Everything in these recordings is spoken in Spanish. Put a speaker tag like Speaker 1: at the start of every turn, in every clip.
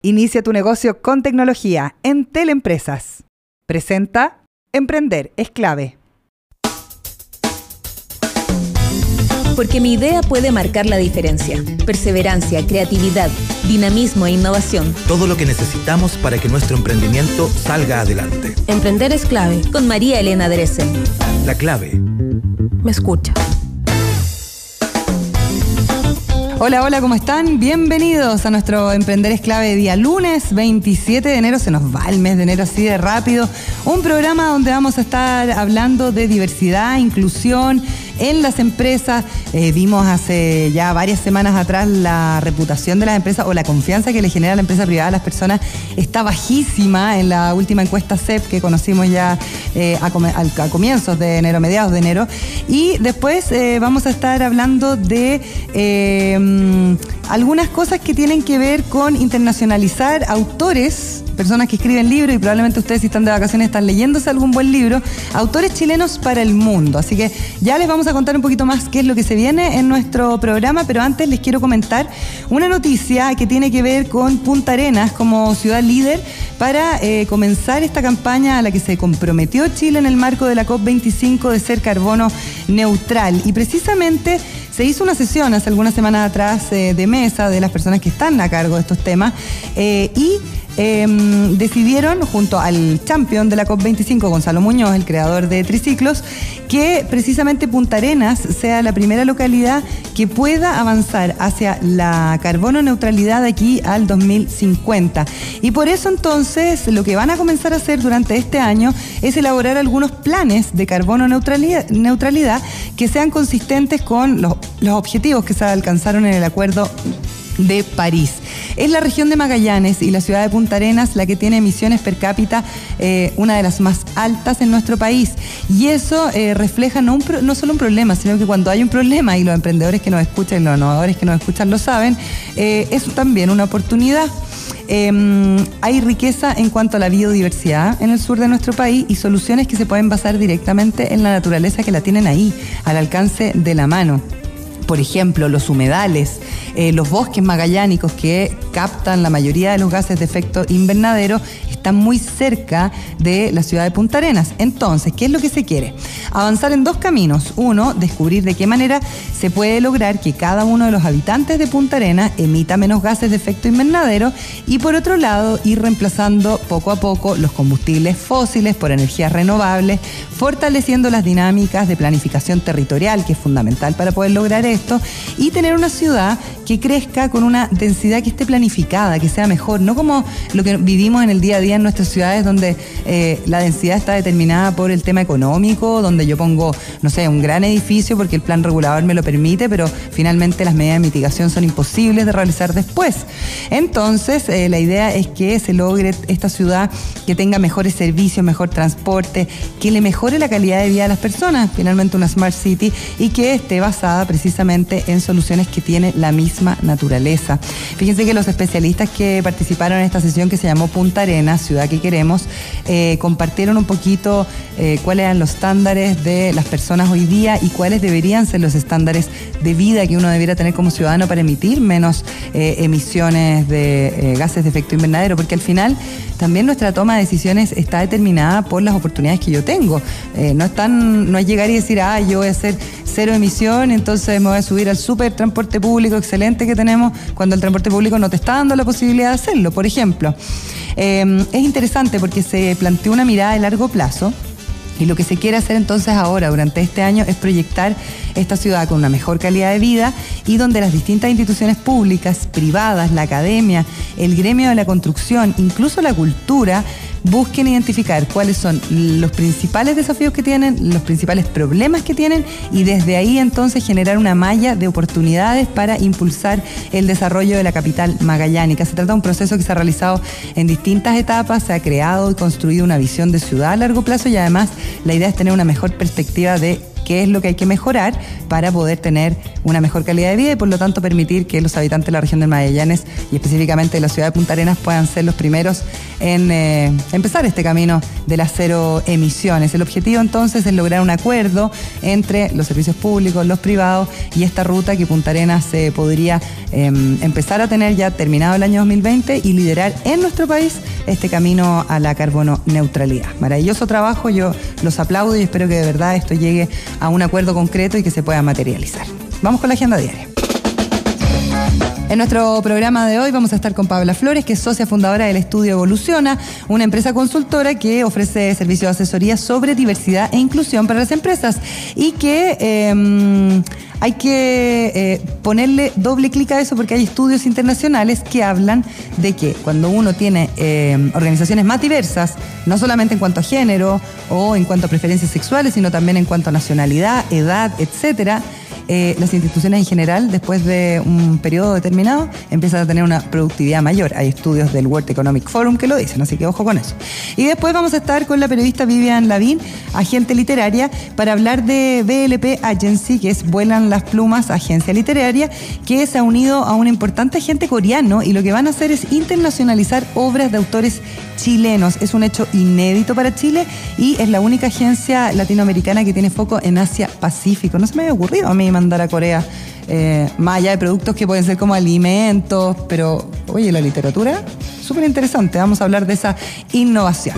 Speaker 1: Inicia tu negocio con tecnología en Teleempresas. Presenta Emprender es clave.
Speaker 2: Porque mi idea puede marcar la diferencia. Perseverancia, creatividad, dinamismo e innovación.
Speaker 3: Todo lo que necesitamos para que nuestro emprendimiento salga adelante.
Speaker 2: Emprender es clave. Con María Elena Dresen.
Speaker 3: La clave.
Speaker 2: Me escucha.
Speaker 1: Hola, hola, ¿cómo están? Bienvenidos a nuestro Emprender es clave día lunes 27 de enero. Se nos va el mes de enero así de rápido. Un programa donde vamos a estar hablando de diversidad, inclusión en las empresas. Eh, vimos hace ya varias semanas atrás la reputación de las empresas o la confianza que le genera la empresa privada a las personas está bajísima en la última encuesta CEP que conocimos ya eh, a, comienzos de enero, mediados de enero. Y después eh, vamos a estar hablando de algunas cosas que tienen que ver con internacionalizar autores personas que escriben libros y probablemente ustedes si están de vacaciones están leyéndose algún buen libro, autores chilenos para el mundo. Así que ya les vamos a contar un poquito más qué es lo que se viene en nuestro programa, pero antes les quiero comentar una noticia que tiene que ver con Punta Arenas como ciudad líder para eh, comenzar esta campaña a la que se comprometió Chile en el marco de la COP25 de ser carbono neutral. Y precisamente se hizo una sesión hace algunas semanas atrás eh, de mesa de las personas que están a cargo de estos temas eh, y Em, decidieron, junto al champion de la COP25, Gonzalo Muñoz, el creador de Triciclos, que precisamente Punta Arenas sea la primera localidad que pueda avanzar hacia la carbono neutralidad de aquí al 2050. Y por eso entonces lo que van a comenzar a hacer durante este año es elaborar algunos planes de carbono neutralidad, que sean consistentes con los objetivos que se alcanzaron en el acuerdo de París. Es la región de Magallanes y la ciudad de Punta Arenas la que tiene emisiones per cápita eh, una de las más altas en nuestro país. Y eso eh, refleja no, solo un problema, sino que cuando hay un problema, y los emprendedores que nos escuchan y los innovadores que nos escuchan lo saben, eh, es también una oportunidad. Em, hay riqueza en cuanto a la biodiversidad en el sur de nuestro país y soluciones que se pueden basar directamente en la naturaleza que la tienen ahí, al alcance de la mano por ejemplo, los humedales, eh, los bosques magallánicos que captan la mayoría de los gases de efecto invernadero, están muy cerca de la ciudad de Punta Arenas. Entonces, ¿qué es lo que se quiere? Avanzar en dos caminos. Uno, descubrir de qué manera se puede lograr que cada uno de los habitantes de Punta Arenas emita menos gases de efecto invernadero y por otro lado, ir reemplazando poco a poco los combustibles fósiles por energías renovables, fortaleciendo las dinámicas de planificación territorial, que es fundamental para poder lograr esto, y tener una ciudad que crezca con una densidad que esté planificada, que sea mejor, no como lo que vivimos en el día a día en nuestras ciudades donde eh, la densidad está determinada por el tema económico, donde yo pongo, no sé, un gran edificio porque el plan regulador me lo permite, pero finalmente las medidas de mitigación son imposibles de realizar después. Entonces, eh, la idea es que se logre esta ciudad que tenga mejores servicios, mejor transporte, que le mejore la calidad de vida de las personas, finalmente una smart city, y que esté basada precisamente en soluciones que tiene la misma naturaleza. Fíjense que los especialistas que participaron en esta sesión que se llamó Punta Arenas, ciudad que queremos, eh, compartieron un poquito eh, cuáles eran los estándares de las personas hoy día y cuáles deberían ser los estándares de vida que uno debiera tener como ciudadano para emitir menos eh, emisiones de gases de efecto invernadero, porque al final también nuestra toma de decisiones está determinada por las oportunidades que yo tengo. no, es no es llegar y decir, ah, yo voy a hacer cero emisión, entonces me voy a subir al super transporte público excelente que tenemos cuando el transporte público no te está dando la posibilidad de hacerlo, por ejemplo. Em, es interesante porque se planteó una mirada de largo plazo. Y lo que se quiere hacer entonces ahora, durante este año, es proyectar esta ciudad con una mejor calidad de vida y donde las distintas instituciones públicas, privadas, la academia, el gremio de la construcción, incluso la cultura, busquen identificar cuáles son los principales desafíos que tienen, los principales problemas que tienen y desde ahí entonces generar una malla de oportunidades para impulsar el desarrollo de la capital magallánica. Se trata de un proceso que se ha realizado en distintas etapas, se ha creado y construido una visión de ciudad a largo plazo y además la idea es tener una mejor perspectiva de qué es lo que hay que mejorar para poder tener una mejor calidad de vida y por lo tanto permitir que los habitantes de la región de Magallanes y específicamente de la ciudad de Punta Arenas puedan ser los primeros en eh, empezar este camino de las cero emisiones. El objetivo entonces es lograr un acuerdo entre los servicios públicos, los privados y esta ruta que Punta Arenas se podría em, empezar a tener ya terminado el año 2020 y liderar en nuestro país este camino a la carbono neutralidad. Maravilloso trabajo, yo los aplaudo y espero que de verdad esto llegue a un acuerdo concreto y que se pueda materializar. Vamos con la agenda diaria. En nuestro programa de hoy vamos a estar con Paula Flores, que es socia fundadora del estudio Evoluciona, una empresa consultora que ofrece servicios de asesoría sobre diversidad e inclusión para las empresas. Y que em, hay que eh, ponerle doble clic a eso porque hay estudios internacionales que hablan de que cuando uno tiene em, organizaciones más diversas, no solamente en cuanto a género o en cuanto a preferencias sexuales, sino también en cuanto a nacionalidad, edad, etcétera, eh, las instituciones en general, después de un periodo determinado, empiezan a tener una productividad mayor. Hay estudios del World Economic Forum que lo dicen, así que ojo con eso. Y después vamos a estar con la periodista Vivian Lavín, agente literaria, para hablar de BLP Agency, que es Vuelan las Plumas, agencia literaria, que se ha unido a un importante agente coreano y lo que van a hacer es internacionalizar obras de autores chilenos. Es un hecho inédito para Chile y es la única agencia latinoamericana que tiene foco en Asia Pacífico. No se me había ocurrido a mí mandar a Corea eh, más allá de productos que pueden ser como alimentos, pero oye, la literatura, súper interesante. Vamos a hablar de esa innovación.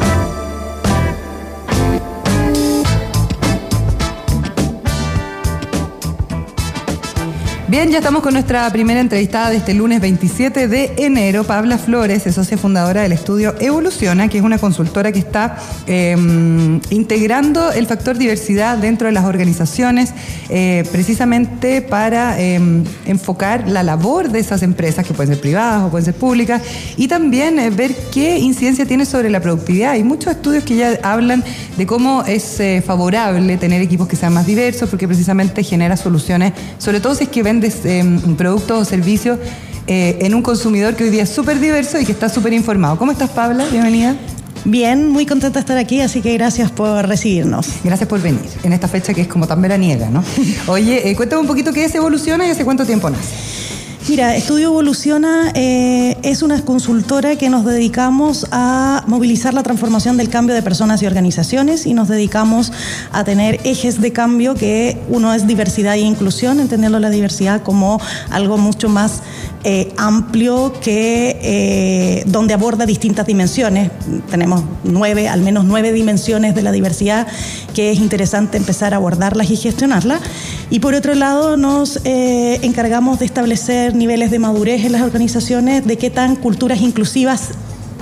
Speaker 1: Bien, ya estamos con nuestra primera entrevistada de este lunes 27 de enero. Pabla Flores es socia fundadora del estudio Evoluciona, que es una consultora que está em, integrando el factor diversidad dentro de las organizaciones, eh, precisamente para em, enfocar la labor de esas empresas, que pueden ser privadas o pueden ser públicas, y también eh, ver qué incidencia tiene sobre la productividad. Hay muchos estudios que ya hablan de cómo es eh, favorable tener equipos que sean más diversos, porque precisamente genera soluciones, sobre todo si es que ven Em, productos o servicios eh, en un consumidor que hoy día es súper diverso y que está súper informado. ¿Cómo estás, Pabla? Bienvenida.
Speaker 4: Bien, muy contenta de estar aquí, así que gracias por recibirnos.
Speaker 1: Gracias por venir en esta fecha que es como tan veraniega, ¿no? Oye, eh, cuéntame un poquito qué es Evoluciona y hace cuánto tiempo nace.
Speaker 4: Mira, Estudio Evoluciona eh, es una consultora que nos dedicamos a movilizar la transformación del cambio de personas y organizaciones y nos dedicamos a tener ejes de cambio que uno es diversidad e inclusión, entendiendo la diversidad como algo mucho más eh, amplio que eh, donde aborda distintas dimensiones. Tenemos nueve, al menos nueve dimensiones de la diversidad que es interesante empezar a abordarlas y gestionarlas. Y por otro lado, nos encargamos de establecer niveles de madurez en las organizaciones, de qué tan culturas inclusivas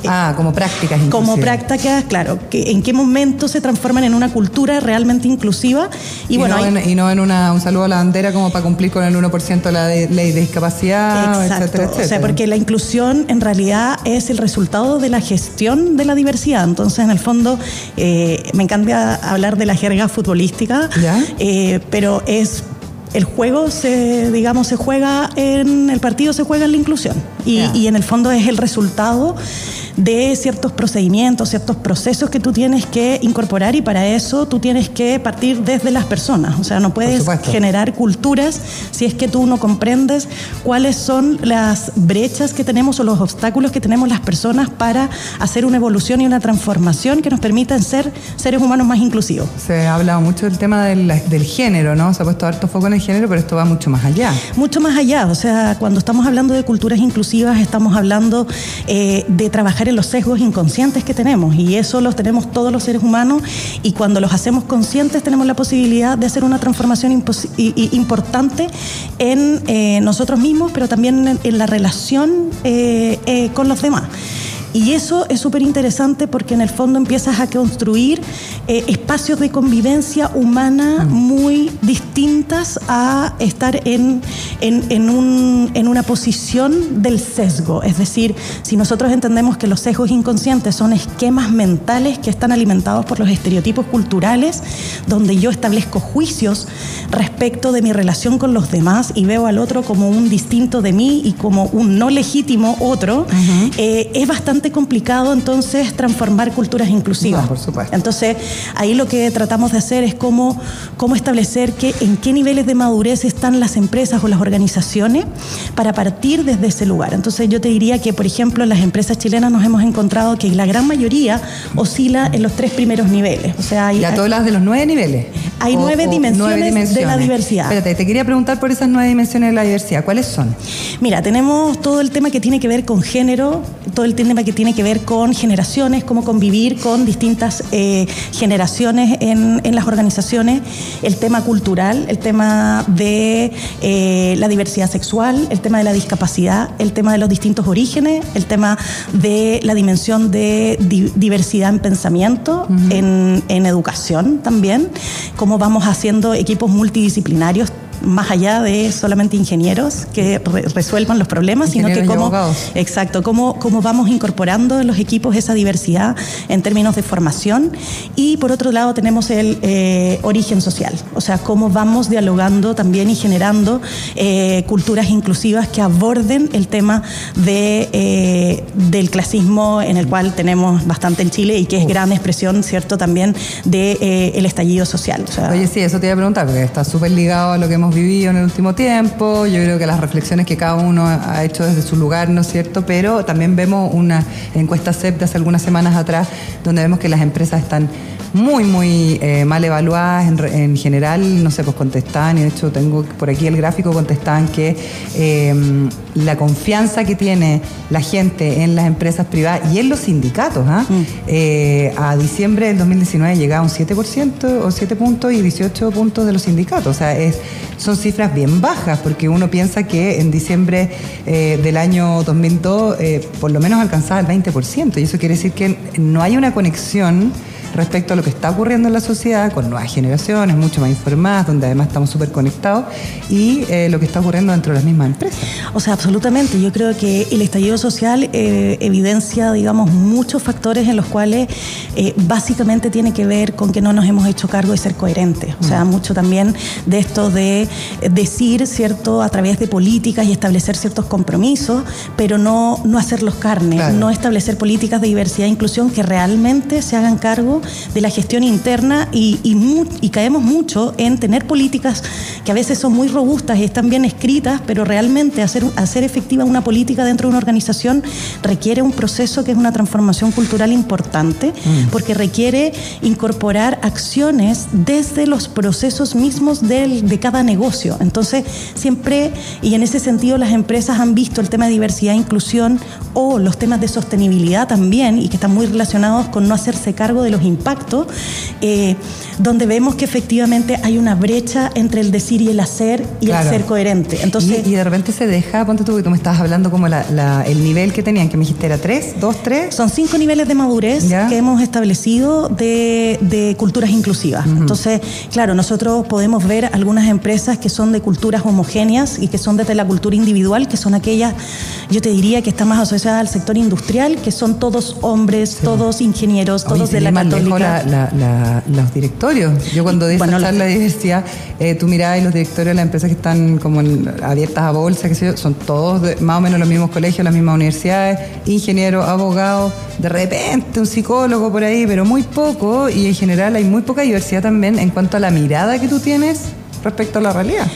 Speaker 1: Ah, como prácticas
Speaker 4: Como prácticas, claro, que en qué momento se transforman en una cultura realmente inclusiva.
Speaker 1: Y, bueno, no, en, y no en una, un saludo a la bandera como para cumplir con el 1% de la ley de discapacidad, etcétera, etcétera.
Speaker 4: O sea, porque la inclusión en realidad es el resultado de la gestión de la diversidad. Entonces, en el fondo, eh, me encanta hablar de la jerga futbolística, eh, pero es el juego se, digamos, se juega en el partido, se juega en la inclusión. Y, y, en el fondo es el resultado de ciertos procedimientos, ciertos procesos que tú tienes que incorporar y para eso tú tienes que partir desde las personas. O sea, no puedes generar culturas si es que tú no comprendes cuáles son las brechas que tenemos o los obstáculos que tenemos las personas para hacer una evolución y una transformación que nos permitan ser seres humanos más inclusivos.
Speaker 1: Se ha hablado mucho del tema del, del género, ¿no? Se ha puesto harto foco en el género, pero esto va mucho más allá.
Speaker 4: Mucho más allá. O sea, cuando estamos hablando de culturas inclusivas, estamos hablando eh, de trabajar en los sesgos inconscientes que tenemos y eso los tenemos todos los seres humanos y cuando los hacemos conscientes tenemos la posibilidad de hacer una transformación importante en eh, nosotros mismos, pero también en, la relación eh, con los demás. Y eso es súper interesante porque en el fondo empiezas a construir eh, espacios de convivencia humana mm. muy distintas a estar en, en, un, en, una posición del sesgo. Es decir, si nosotros entendemos que los sesgos inconscientes son esquemas mentales que están alimentados por los estereotipos culturales, donde yo establezco juicios respecto de mi relación con los demás y veo al otro como un distinto de mí y como un no legítimo otro, eh, es bastante bastante complicado entonces transformar culturas inclusivas.
Speaker 1: por supuesto.
Speaker 4: Entonces, ahí lo que tratamos de hacer es cómo, cómo establecer que, en qué niveles de madurez están las empresas o las organizaciones para partir desde ese lugar. Entonces, yo te diría que, por ejemplo, en las empresas chilenas nos hemos encontrado que la gran mayoría oscila en los tres primeros niveles. O sea, hay,
Speaker 1: Ya tú hablas de los nueve niveles.
Speaker 4: Hay nueve dimensiones de la diversidad.
Speaker 1: Espérate, te quería preguntar por esas nueve dimensiones de la diversidad. ¿Cuáles son?
Speaker 4: Mira, tenemos todo el tema que tiene que ver con género, todo el tema que tiene que ver con generaciones, cómo convivir con distintas eh, generaciones en, en las organizaciones, el tema cultural, el tema de eh, la diversidad sexual, el tema de la discapacidad, el tema de los distintos orígenes, el tema de la dimensión de di- diversidad en pensamiento, en, en educación también, cómo vamos haciendo equipos multidisciplinarios más allá de solamente ingenieros que re- resuelvan los problemas, sino que cómo, exacto, cómo, cómo vamos incorporando en los equipos esa diversidad en términos de formación. Y por otro lado tenemos el eh, origen social, o sea, cómo vamos dialogando también y generando eh, culturas inclusivas que aborden el tema de, eh, del clasismo en el cual tenemos bastante en Chile y que es gran expresión, ¿cierto?, también del de, eh, el estallido social. O sea,
Speaker 1: Oye, sí, eso te iba a preguntar, porque está súper ligado a lo que hemos vivido en el último tiempo. Yo creo que las reflexiones que cada uno ha hecho desde su lugar, ¿no es cierto? Pero también vemos una encuesta CEP de hace algunas semanas atrás, donde vemos que las empresas están muy, muy eh, mal evaluadas en, en general, no sé, pues contestaban, y de hecho tengo por aquí el gráfico, contestaban que eh, la confianza que tiene la gente en las empresas privadas y en los sindicatos, ¿ah? Eh, a diciembre del 2019 llegaba un 7% o 7 puntos y 18 puntos de los sindicatos, o sea, es, son cifras bien bajas, porque uno piensa que en diciembre eh, del año 2002 eh, por lo menos alcanzaba el 20%, y eso quiere decir que no hay una conexión respecto a lo que está ocurriendo en la sociedad con nuevas generaciones, mucho más informadas, donde además estamos súper conectados, y eh, lo que está ocurriendo dentro de las mismas empresas.
Speaker 4: O sea, absolutamente. Yo creo que el estallido social eh, evidencia, digamos, muchos factores en los cuales eh, básicamente tiene que ver con que no nos hemos hecho cargo de ser coherentes. O sea, mucho también de esto de decir, ¿cierto?, a través de políticas y establecer ciertos compromisos, pero no, no hacerlos carne,
Speaker 1: Claro.
Speaker 4: no establecer políticas de diversidad e inclusión que realmente se hagan cargo de la gestión interna y, y mu- y caemos mucho en tener políticas que a veces son muy robustas y están bien escritas, pero realmente hacer, hacer efectiva una política dentro de una organización requiere un proceso que es una transformación cultural importante, porque requiere incorporar acciones desde los procesos mismos del- de cada negocio. Entonces, siempre, y en ese sentido las empresas han visto el tema de diversidad e inclusión o los temas de sostenibilidad también, y que están muy relacionados con no hacerse cargo de los impactos, eh, donde vemos que efectivamente hay una brecha entre el decir y el hacer y
Speaker 1: Claro.
Speaker 4: el ser coherente. Entonces,
Speaker 1: y, y de repente se deja, ponte tú que tú me estabas hablando como la- la- el nivel que tenían, que me dijiste era 3, 2, 3.
Speaker 4: Son cinco niveles de madurez
Speaker 1: Ya.
Speaker 4: que hemos establecido de, de culturas inclusivas. Entonces, claro, nosotros podemos ver algunas empresas que son de culturas homogéneas y que son desde la cultura individual, que son aquellas, yo te diría que están más asociadas al sector industrial, que son todos hombres, todos ingenieros,
Speaker 1: Oye,
Speaker 4: todos de la
Speaker 1: ir
Speaker 4: católica.
Speaker 1: la- la- la- los directorios. Yo cuando di esa
Speaker 4: Bueno,
Speaker 1: charla
Speaker 4: la-
Speaker 1: de diversidad, eh, tú mirabas y los directorios de las empresas que están como en- abiertas a bolsa, que sé yo, son todos de- más o menos los mismos colegios, las mismas universidades, ingenieros, abogados, de repente un psicólogo por ahí, pero muy poco, y en general hay muy poca diversidad también en cuanto a la mirada que tú tienes respecto a la realidad.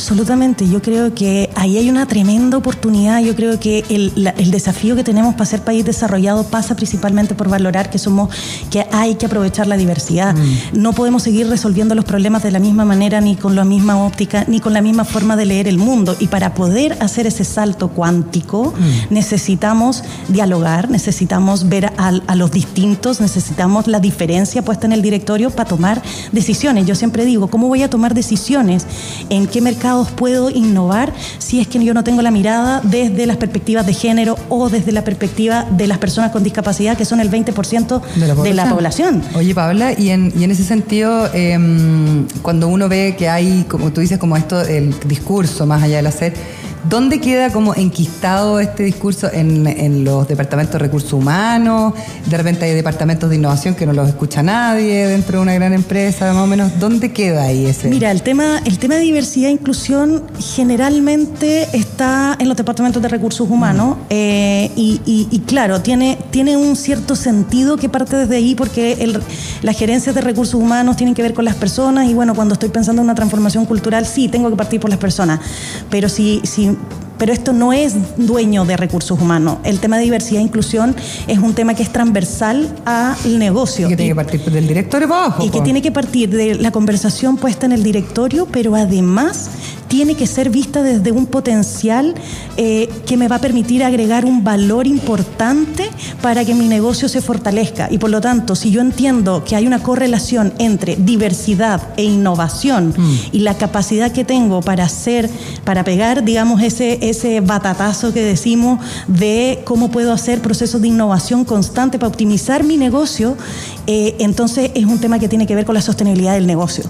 Speaker 4: Absolutamente, yo creo que ahí hay una tremenda oportunidad, yo creo que el, la- el desafío que tenemos para ser país desarrollado pasa principalmente por valorar que somos, que hay que aprovechar la diversidad. No podemos seguir resolviendo los problemas de la misma manera, ni con la misma óptica, ni con la misma forma de leer el mundo. Y para poder hacer ese salto cuántico, necesitamos dialogar, necesitamos ver a, a los distintos, necesitamos la diferencia puesta en el directorio para tomar decisiones. Yo siempre digo, ¿cómo voy a tomar decisiones? ¿En qué mercados puedo innovar si es que yo no tengo la mirada desde las perspectivas de género o desde la perspectiva de las personas con discapacidad, que son el 20% de la población?
Speaker 1: Oye, Paula, y en, y en ese sentido, eh, cuando uno ve que hay, como tú dices, como esto, el discurso más allá del hacer, ¿Dónde queda como enquistado este discurso en, en, los departamentos de recursos humanos? De repente hay departamentos de innovación que no los escucha nadie dentro de una gran empresa, más o menos. ¿Dónde queda ahí ese?
Speaker 4: Mira, el tema, el tema de diversidad e inclusión generalmente está en los departamentos de recursos humanos mm. eh, y, y, claro, tiene, tiene un cierto sentido que parte desde ahí porque el, las gerencias de recursos humanos tienen que ver con las personas y bueno, cuando estoy pensando en una transformación cultural, sí, tengo que partir por las personas. Pero si, si ん pero esto no es dueño de recursos humanos. El tema de diversidad e inclusión es un tema que es transversal al negocio.
Speaker 1: Y que tiene que partir del directorio para abajo.
Speaker 4: Y que tiene que partir de la conversación puesta en el directorio, pero además tiene que ser vista desde un potencial eh, que me va a permitir agregar un valor importante para que mi negocio se fortalezca. Y por lo tanto, si yo entiendo que hay una correlación entre diversidad e innovación mm. y la capacidad que tengo para hacer, para pegar, digamos, ese, ese batatazo que decimos de cómo puedo hacer procesos de innovación constante para optimizar mi negocio, eh, entonces es un tema que tiene que ver con la sostenibilidad del negocio.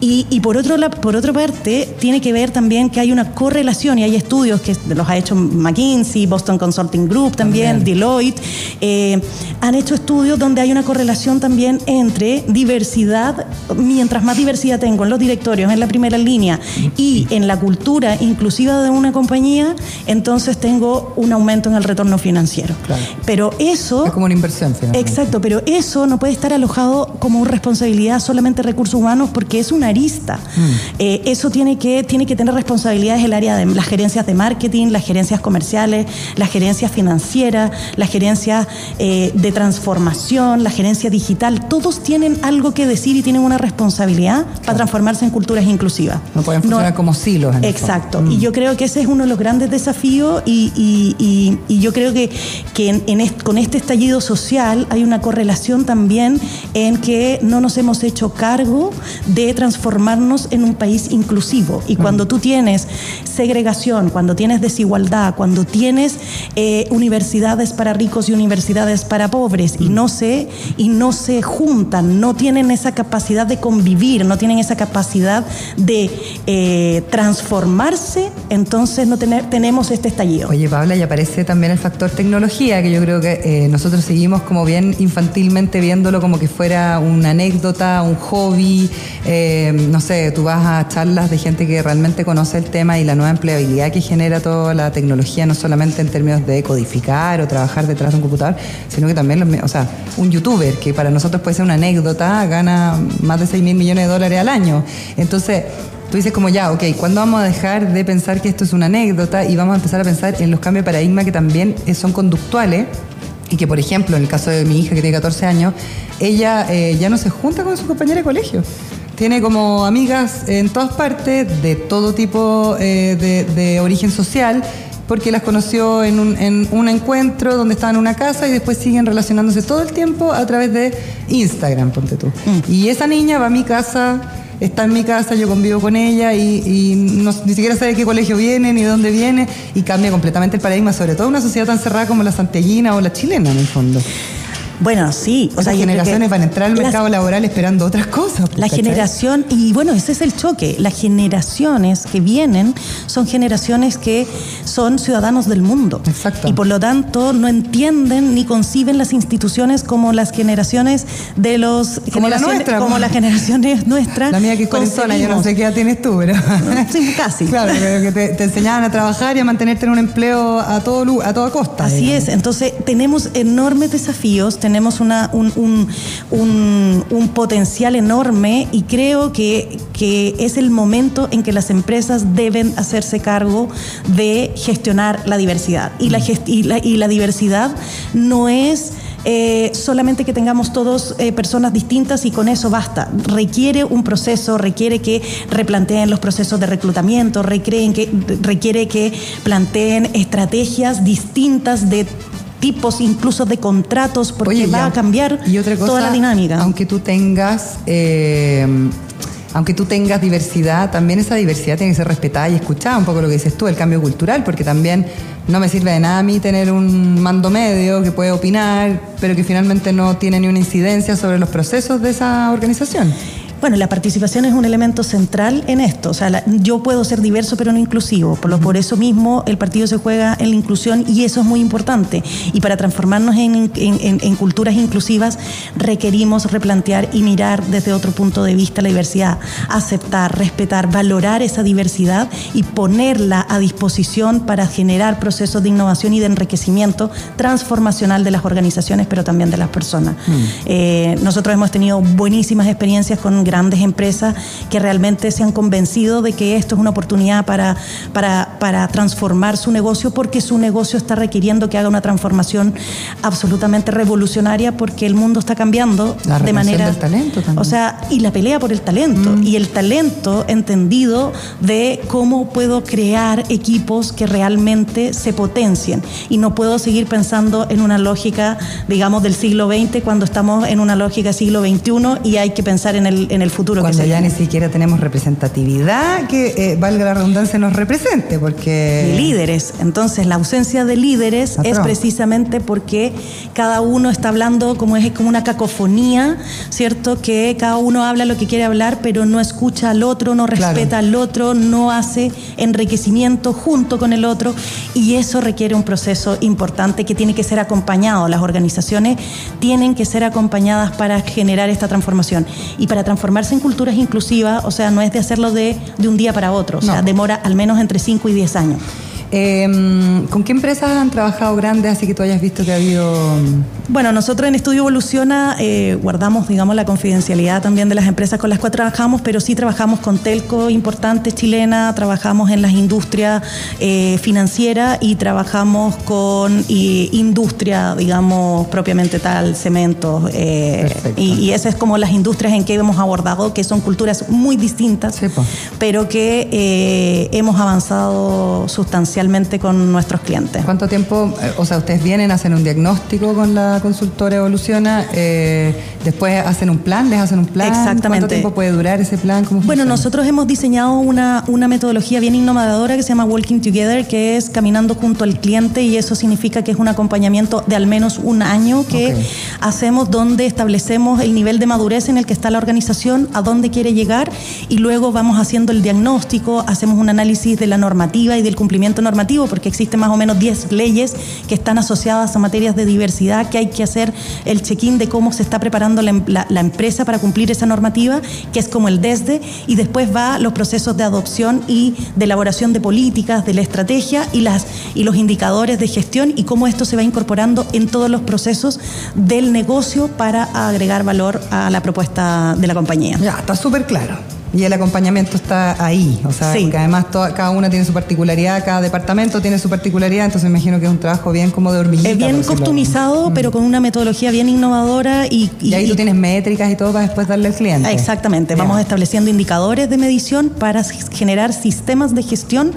Speaker 4: Y, y por, otro, por otra parte, tiene que ver también que hay una correlación y hay estudios que los ha hecho McKinsey, Boston Consulting Group también, Deloitte, eh, han hecho estudios donde hay una correlación también entre diversidad, mientras más diversidad tengo en los directorios, en la primera línea y en la cultura inclusiva de una compañía, entonces tengo un aumento en el retorno financiero. Pero eso...
Speaker 1: Es como una inversión.
Speaker 4: Exacto, pero eso no puede estar alojado como responsabilidad solamente de recursos humanos porque es una arista. Mm. Eh, eso tiene que, tiene que tener responsabilidades el área de las gerencias de marketing, las gerencias comerciales, las gerencias financieras, las gerencias eh, de transformación, la gerencia digital. Todos tienen algo que decir y tienen una responsabilidad para transformarse en culturas inclusivas.
Speaker 1: No pueden funcionar como silos.
Speaker 4: exacto. Y mm. yo creo que ese es uno de los grandes desafíos y, yo creo que, que con este estallido social hay una correlación también en que no nos hemos hecho cargo de transformarnos en un país inclusivo. Y cuando tú tienes segregación, cuando tienes desigualdad, cuando tienes eh, universidades para ricos y universidades para pobres y no se y no se juntan, no tienen esa capacidad de convivir, no tienen esa capacidad de eh, transformarse, entonces no tener, tenemos este estallido.
Speaker 1: Oye, Paula, y aparece también el factor tecnología, que yo creo que eh, nosotros seguimos como bien infantilmente viéndolo como que fuera una anécdota, un hobby, no sé, tú vas a charlas de gente que realmente conoce el tema y la nueva empleabilidad que genera toda la tecnología, no solamente en términos de codificar o trabajar detrás de un computador, sino que también, o sea, un youtuber que para nosotros puede ser una anécdota, gana más de 6 mil millones de dólares al año. Entonces, tú dices como ya, ok, ¿cuándo vamos a dejar de pensar que esto es una anécdota y vamos a empezar a pensar en los cambios de paradigma que también son conductuales? Y que, por ejemplo, en el caso de mi hija que tiene 14 años, ella eh, ya no se junta con su compañera de colegio tiene como amigas en todas partes, de todo tipo eh, de, origen social, porque las conoció en un, encuentro donde estaban en una casa y después siguen relacionándose todo el tiempo a través de Instagram, ponte tú. Mm. Y esa niña va a mi casa, está en mi casa, yo convivo con ella y, ni siquiera sabe de qué colegio viene ni de dónde viene y cambia completamente el paradigma, sobre todo en una sociedad tan cerrada como la santiaguina o la chilena en el fondo.
Speaker 4: Bueno, sí.
Speaker 1: O sea, generaciones van a entrar al mercado laboral esperando otras cosas.
Speaker 4: La generación, y bueno, ese es el choque. Las generaciones que vienen son generaciones que son ciudadanos del mundo.
Speaker 1: Exacto.
Speaker 4: Y por lo tanto no entienden ni conciben las instituciones como las generaciones de los.
Speaker 1: Como la nuestra.
Speaker 4: Como las generaciones nuestras.
Speaker 1: La mía que es cuarentona, yo no sé qué edad tienes tú, pero.
Speaker 4: Sí, casi.
Speaker 1: Claro, que te, enseñaban a trabajar y a mantenerte en un empleo a, todo, a toda costa.
Speaker 4: Así es. Entonces, tenemos enormes desafíos tenemos una, un, un, potencial enorme y creo que, que es el momento en que las empresas deben hacerse cargo de gestionar la diversidad. Y la, y la, diversidad no es... Eh, solamente que tengamos todos eh, personas distintas y con eso basta. Requiere un proceso, requiere que replanteen los procesos de reclutamiento, que, requiere que planteen estrategias distintas de tipos incluso de contratos porque va a cambiar toda la dinámica.
Speaker 1: Aunque tú tengas eh, aunque tú tengas diversidad, también esa diversidad tiene que ser respetada y escuchada, un poco lo que dices tú, el cambio cultural, porque también no me sirve de nada a mí tener un mando medio que puede opinar, pero que finalmente no tiene ni una incidencia sobre los procesos de esa organización.
Speaker 4: Bueno, la participación es un elemento central en esto. O sea, la- yo puedo ser diverso pero no inclusivo. Por, lo, por eso mismo el partido se juega en la inclusión y eso es muy importante. Y para transformarnos en, en- en- en culturas inclusivas requerimos replantear y mirar desde otro punto de vista la diversidad. Aceptar, respetar, valorar esa diversidad y ponerla a disposición para generar procesos de innovación y de enriquecimiento transformacional de las organizaciones, pero también de las personas. Eh, nosotros hemos tenido buenísimas experiencias con grandes empresas que realmente se han convencido de que esto es una oportunidad para, para, para transformar su negocio porque su negocio está requiriendo que haga una transformación absolutamente revolucionaria porque el mundo está cambiando
Speaker 1: La
Speaker 4: de manera...
Speaker 1: del talento también.
Speaker 4: O sea, y la pelea por el talento. Y el talento entendido de cómo puedo crear equipos que realmente se potencien. Y no puedo seguir pensando en una lógica, digamos, del siglo XX cuando estamos en una lógica siglo XXI y hay que pensar en el, en el futuro
Speaker 1: Cuando
Speaker 4: que
Speaker 1: ya ni siquiera tenemos representatividad que, eh, valga la redundancia, nos represente, porque...
Speaker 4: líderes. Entonces, la ausencia de líderes es precisamente porque cada uno está hablando como es como una cacofonía, ¿cierto? Que cada uno habla lo que quiere hablar, pero no escucha al otro, no
Speaker 1: Claro.
Speaker 4: respeta al otro, no hace enriquecimiento junto con el otro y eso requiere un proceso importante que tiene que ser acompañado. Las organizaciones tienen que ser acompañadas para generar esta transformación y para transformarse en culturas inclusivas, o sea, no es de hacerlo de, de un día para otro, o sea,
Speaker 1: No.
Speaker 4: demora al menos entre 5 y 10 años.
Speaker 1: Eh, ¿Con qué empresas han trabajado grandes así que tú hayas visto que ha habido...
Speaker 4: Bueno, nosotros en Estudio Evoluciona eh, guardamos, digamos, la confidencialidad también de las empresas con las cuales trabajamos, pero sí trabajamos con Telco importante chilena, trabajamos en las industrias eh, financieras y trabajamos con y, industria, digamos, propiamente tal, cementos. eh, y, y esas es como las industrias en que hemos abordado, que son culturas muy distintas,
Speaker 1: Sí,
Speaker 4: pero que hemos avanzado sustancialmente con nuestros clientes.
Speaker 1: ¿Cuánto tiempo, eh, o sea, ustedes vienen, hacen un diagnóstico con la consultora Evoluciona, eh, después hacen un plan, les hacen un plan?
Speaker 4: Exactamente.
Speaker 1: ¿Cuánto tiempo puede durar ese plan? ¿Cómo
Speaker 4: Bueno, nosotros hemos diseñado una, una metodología bien innovadora que se llama Walking Together, que es caminando junto al cliente y eso significa que es un acompañamiento de al menos un año que hacemos donde establecemos el nivel de madurez en el que está la organización, a dónde quiere llegar y luego vamos haciendo el diagnóstico, hacemos un análisis de la normativa y del cumplimiento normativo, porque existen más o menos 10 leyes que están asociadas a materias de diversidad, que hay que hacer el check-in de cómo se está preparando la, em- la- la empresa para cumplir esa normativa, que es como el desde, y después va los procesos de adopción y de elaboración de políticas, de la estrategia y, las, y los indicadores de gestión y cómo esto se va incorporando en todos los procesos del negocio para agregar valor a la propuesta de la compañía.
Speaker 1: Ya, está súper claro. Y el acompañamiento está ahí, o sea,
Speaker 4: Sí.
Speaker 1: porque además toda- cada una tiene su particularidad, cada departamento tiene su particularidad, entonces me imagino que es un trabajo bien como de hormiguita.
Speaker 4: Es bien customizado, pero con una metodología bien innovadora y,
Speaker 1: Y ahí
Speaker 4: y-
Speaker 1: tú tienes métricas y todo para después darle al cliente.
Speaker 4: Exactamente, vamos estableciendo indicadores de medición para generar sistemas de gestión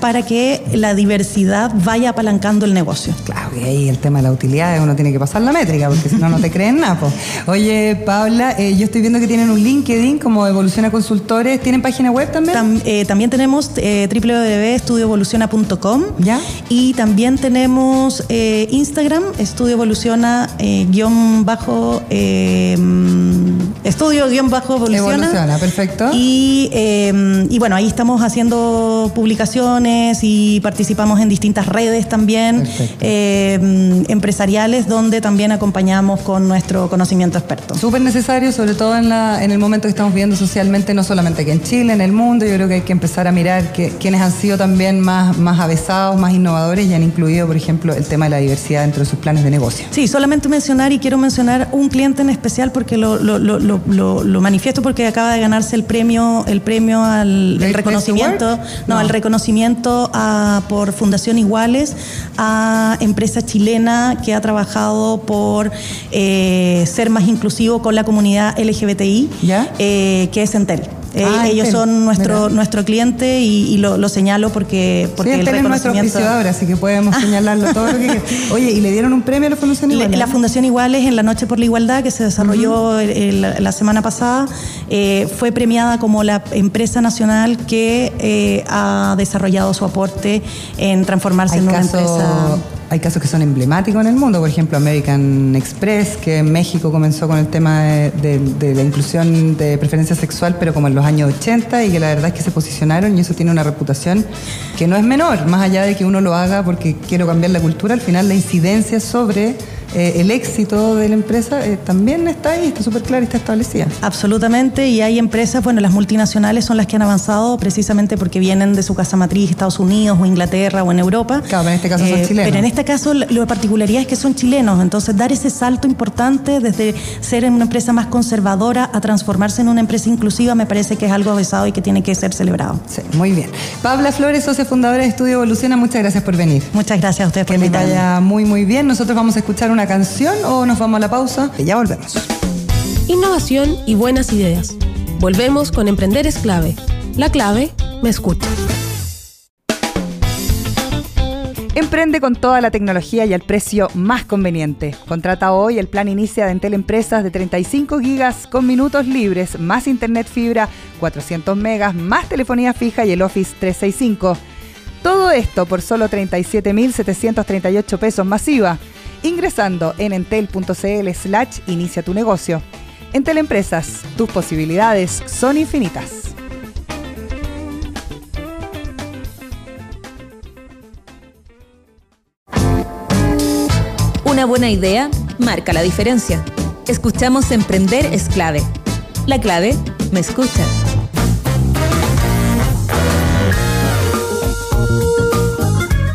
Speaker 4: para que la diversidad vaya apalancando el negocio.
Speaker 1: Claro, y ahí el tema de la utilidad, uno tiene que pasar la métrica, porque si no, no te creen nada. Oye, Paula, eh, yo estoy viendo que tienen un LinkedIn como Evoluciona Consultores. ¿Tienen página web también?
Speaker 4: Tam- eh, también tenemos eh, www.estudioevoluciona.com
Speaker 1: ¿Ya?
Speaker 4: y también tenemos eh, Instagram, Estudio Evoluciona, eh, guion bajo, eh, estudio guion bajo evoluciona.
Speaker 1: Evoluciona, perfecto.
Speaker 4: Y, y bueno, ahí estamos haciendo publicaciones y participamos en distintas redes también empresariales donde también acompañamos con nuestro conocimiento experto.
Speaker 1: Súper necesario, sobre todo en, la, en el momento que estamos viviendo socialmente, no solamente aquí en Chile, en el mundo. Yo creo que hay que empezar a mirar que, quiénes han sido también más, más avesados, más innovadores y han incluido, por ejemplo, el tema de la diversidad dentro de sus planes de negocio.
Speaker 4: Sí, solamente mencionar y quiero mencionar un cliente en especial porque lo, lo, lo, lo, lo- lo manifiesto porque acaba de ganarse el premio, el premio al el reconocimiento, no,
Speaker 1: No.
Speaker 4: el reconocimiento a- por Fundación Iguales a empresa chilena que ha trabajado por eh, ser más inclusivo con la comunidad LGBTI,
Speaker 1: ¿Ya?
Speaker 4: eh, que es Entel. Eh,
Speaker 1: Ah,
Speaker 4: ellos son nuestro,
Speaker 1: mira.
Speaker 4: nuestro cliente y, y lo, lo señalo porque, porque
Speaker 1: sí,
Speaker 4: el
Speaker 1: es nuestro
Speaker 4: reconocimiento...
Speaker 1: auspiciador, así que podemos señalarlo todo lo que quieran. Oye, ¿y le dieron un premio a la Fundación
Speaker 4: Le-
Speaker 1: Igualdad?
Speaker 4: La Fundación Iguales en la Noche por la Igualdad, que se desarrolló el- el- la semana pasada, eh, fue premiada como la empresa nacional que eh, ha desarrollado su aporte en transformarse
Speaker 1: Hay
Speaker 4: en una empresa.
Speaker 1: Hay casos que son emblemáticos en el mundo, por ejemplo American Express, que en México comenzó con el tema de, la inclusión de preferencia sexual, pero como en los años 80, y que la verdad es que se posicionaron y eso tiene una reputación que no es menor, más allá de que uno lo haga porque quiero cambiar la cultura, al final la incidencia sobre eh, el éxito de la empresa eh, también está ahí, está súper claro y está establecida.
Speaker 4: Absolutamente, y hay empresas, bueno, las multinacionales son las que han avanzado precisamente porque vienen de su casa matriz, Estados Unidos o Inglaterra o en Europa.
Speaker 1: Claro, pero en este caso son
Speaker 4: Eh,
Speaker 1: chilenos.
Speaker 4: Pero en este caso la particularidad es que son chilenos, entonces dar ese salto importante desde ser una empresa más conservadora a transformarse en una empresa inclusiva me parece que es algo besado y que tiene que ser celebrado.
Speaker 1: Sí, muy bien. Pabla Flores, socia fundadora de Estudio Evoluciona, muchas gracias por venir.
Speaker 4: Muchas gracias a ustedes por
Speaker 1: Que les vaya muy, muy bien. Nosotros vamos a escuchar una canción o nos vamos a la pausa y ya volvemos.
Speaker 5: Innovación y buenas ideas. Volvemos con Emprender es clave. La clave, me escucha.
Speaker 6: Emprende con toda la tecnología y al precio más conveniente. Contrata hoy el plan Inicia de Entel Empresas de 35 gigas con minutos libres, más internet fibra, 400 megas, más telefonía fija y el Office 365. Todo esto por solo 37.738 pesos masiva, ingresando en entel.cl slash inicia tu negocio. Entel Empresas, tus posibilidades son infinitas.
Speaker 2: Una buena idea marca la diferencia. Escuchamos Emprender es clave. La clave, me escucha.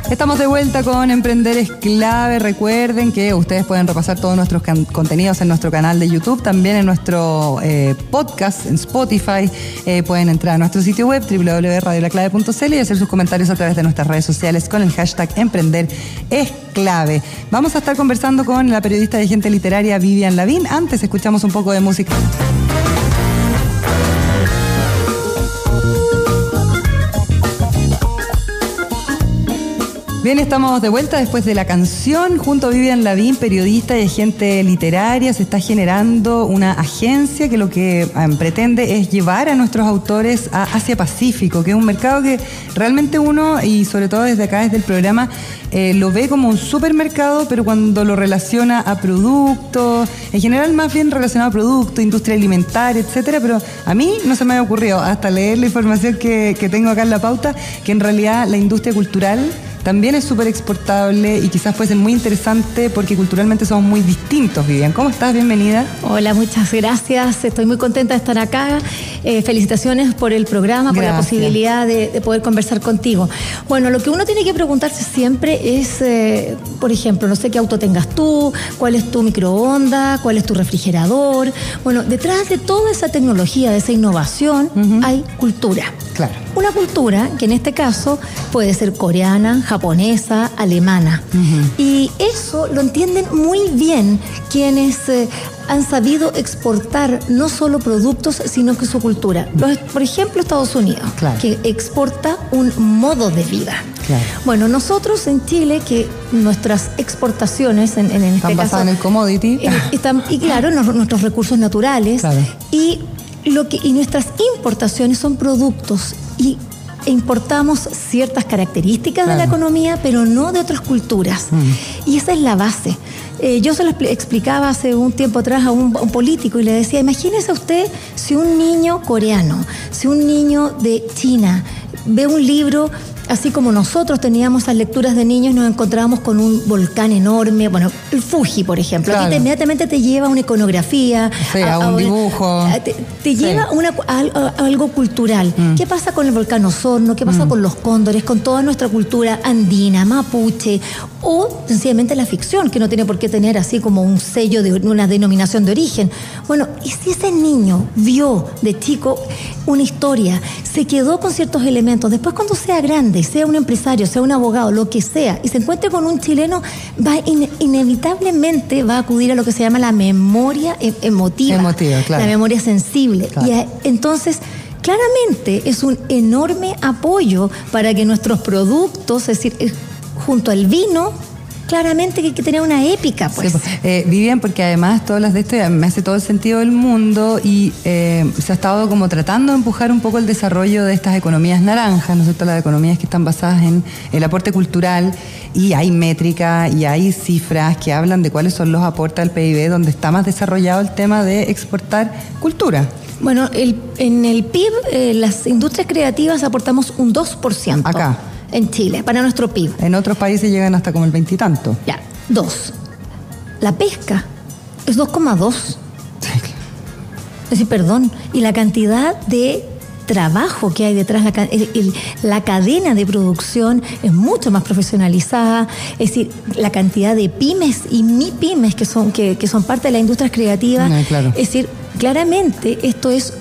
Speaker 1: Estamos de vuelta con Emprender es clave. Recuerden que ustedes pueden repasar todos nuestros contenidos en nuestro canal de YouTube, también en nuestro eh, podcast en Spotify. Eh, pueden entrar a nuestro sitio web www.radiolaclave.cl y hacer sus comentarios a través de nuestras redes sociales con el hashtag Emprender es clave. Vamos a estar conversando con la periodista de gente literaria Vivian Lavín. Antes escuchamos un poco de música. Bien, estamos de vuelta después de la canción. Junto a Vivian Lavín, periodista y agente literaria, se está generando una agencia que lo que eh, pretende es llevar a nuestros autores a Asia Pacífico, que es un mercado que realmente uno, y sobre todo desde acá, desde el programa, eh, lo ve como un supermercado, pero cuando lo relaciona a productos, en general más bien relacionado a productos, industria alimentaria, etcétera, pero a mí no se me había ocurrido hasta leer la información que, que tengo acá en la pauta, que en realidad la industria cultural también es súper exportable y quizás puede ser muy interesante porque culturalmente somos muy distintos, Vivian. ¿Cómo estás? Bienvenida.
Speaker 7: Hola, muchas gracias. Estoy muy contenta de estar acá. Eh, felicitaciones por el programa, por la posibilidad de, de poder conversar contigo. Bueno, lo que uno tiene que preguntarse siempre es, eh, por ejemplo, no sé qué auto tengas tú, cuál es tu microondas, cuál es tu refrigerador. Bueno, detrás de toda esa tecnología, de esa innovación, hay cultura.
Speaker 1: Claro.
Speaker 7: Una cultura que en este caso puede ser coreana, japonesa, alemana. Y eso lo entienden muy bien quienes eh, han sabido exportar no solo productos, sino que su cultura. Los- por ejemplo, Estados Unidos,
Speaker 1: Claro.
Speaker 7: que exporta un modo de vida.
Speaker 1: Claro.
Speaker 7: Bueno, nosotros en Chile, que nuestras exportaciones, en, en este
Speaker 1: Están basadas en el commodity.
Speaker 7: eh, están- y claro, nuestros recursos naturales.
Speaker 1: Claro.
Speaker 7: Y, lo que, y nuestras importaciones son productos y importamos ciertas características de la economía, pero no de otras culturas. Y esa es la base. Eh, yo se lo expli- explicaba hace un tiempo atrás a un, a un político y le decía, imagínese usted si un niño coreano, si un niño de China ve un libro así como nosotros teníamos las lecturas de niños, nos encontrábamos con un volcán enorme, bueno, el Fuji, por ejemplo.
Speaker 1: Claro.
Speaker 7: te- inmediatamente te lleva a una iconografía.
Speaker 1: Sí, a un dibujo.
Speaker 7: a- te, lleva a, una- a al- a algo cultural. ¿Qué pasa con el volcán Osorno? ¿Qué pasa con los cóndores? Con toda nuestra cultura andina, mapuche o sencillamente la ficción, que no tiene por qué tener así como un sello de una denominación de origen. Bueno, y si ese niño vio de chico una historia, se quedó con ciertos elementos, después cuando sea grande, sea un empresario, sea un abogado, lo que sea, y se encuentre con un chileno, va in- inevitablemente va a acudir a lo que se llama la memoria e- emotiva,
Speaker 1: Emotiva, claro.
Speaker 7: la memoria sensible.
Speaker 1: Claro.
Speaker 7: Y entonces, claramente es un enorme apoyo para que nuestros productos, es decir, eh, junto al vino, claramente que hay que tener una épica, pues.
Speaker 1: Sí, pues, eh, Vivian, porque además todas las de esto y me hace todo el sentido del mundo y eh, se ha estado como tratando de empujar un poco el desarrollo de estas economías naranjas, ¿no es cierto? Las economías que están basadas en el aporte cultural y hay métrica y hay cifras que hablan de cuáles son los aportes al PIB donde está más desarrollado el tema de exportar cultura.
Speaker 7: Bueno, el- en el PIB, eh, las industrias creativas aportamos un 2%.
Speaker 1: Acá.
Speaker 7: En Chile, para nuestro PIB.
Speaker 1: En otros países llegan hasta como el veintitanto.
Speaker 7: Ya, dos. La pesca es 2,2. Es decir, perdón. Y la cantidad de trabajo que hay detrás, la, el- el- la cadena de producción es mucho más profesionalizada, es decir, la cantidad de pymes y mi pymes que son, que, que son parte de las industrias creativas,
Speaker 1: No, claro.
Speaker 7: es decir, claramente esto es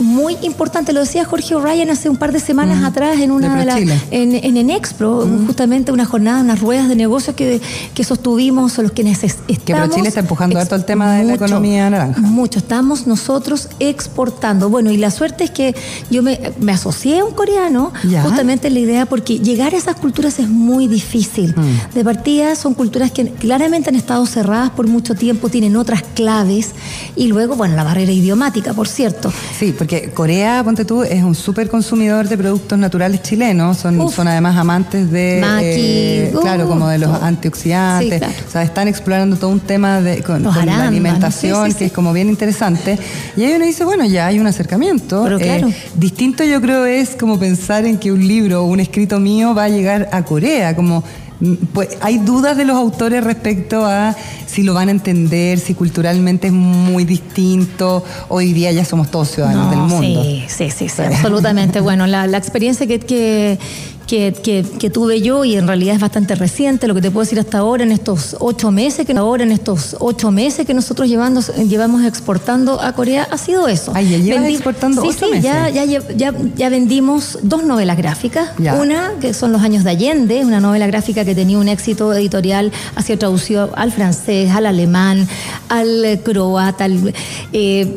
Speaker 7: muy importante, lo decía Jorge O'Ryan hace un par de semanas atrás en una
Speaker 1: De
Speaker 7: de, las en, en Enexpro, justamente una jornada, unas ruedas de negocios que, que sostuvimos, o los que neces- estamos...
Speaker 1: ProChile está empujando harto el tema de la economía naranja.
Speaker 7: Mucho, estamos nosotros exportando. Bueno, y la suerte es que yo me, me asocié a un coreano,
Speaker 1: Ya.
Speaker 7: justamente en la idea, porque llegar a esas culturas es muy difícil.
Speaker 1: Mm.
Speaker 7: De partida son culturas que claramente han estado cerradas por mucho tiempo, tienen otras claves, y luego, bueno, la barrera idiomática, por cierto.
Speaker 1: Sí, porque Corea, ponte tú, es un súper consumidor de productos naturales chilenos. Son,
Speaker 7: Uf.
Speaker 1: son además amantes de.
Speaker 7: Maqui,
Speaker 1: eh,
Speaker 7: uh,
Speaker 1: claro, como de los antioxidantes.
Speaker 7: Sí, claro.
Speaker 1: O sea, están explorando todo un tema de, con, la alimentación
Speaker 7: sí, sí,
Speaker 1: que es como bien interesante. Y ahí uno dice, bueno, ya hay un acercamiento.
Speaker 7: Pero claro.
Speaker 1: distinto yo creo es como pensar en que un libro o un escrito mío va a llegar a Corea. Como. Mm, Pues hay dudas de los autores respecto a si lo van a entender, si culturalmente es muy distinto. Hoy día ya somos todos ciudadanos del mundo.
Speaker 7: Sí, sí, sí, sí, absolutamente. Bueno, la, la experiencia que, que, que, que- que tuve yo, y en realidad es bastante reciente, lo que te puedo decir hasta ahora, en estos ocho meses, que ahora en estos ocho meses que nosotros llevando, llevamos exportando a Corea, ha sido eso.
Speaker 1: Ay, ya llevas exportando
Speaker 7: sí,
Speaker 1: ocho
Speaker 7: sí,
Speaker 1: meses.
Speaker 7: ya, ya, ya vendimos dos novelas gráficas.
Speaker 1: Ya.
Speaker 7: Una, que son Los Años de Allende, una novela gráfica que tenía un éxito editorial, ha sido traducido al francés, al alemán, al croata, al eh,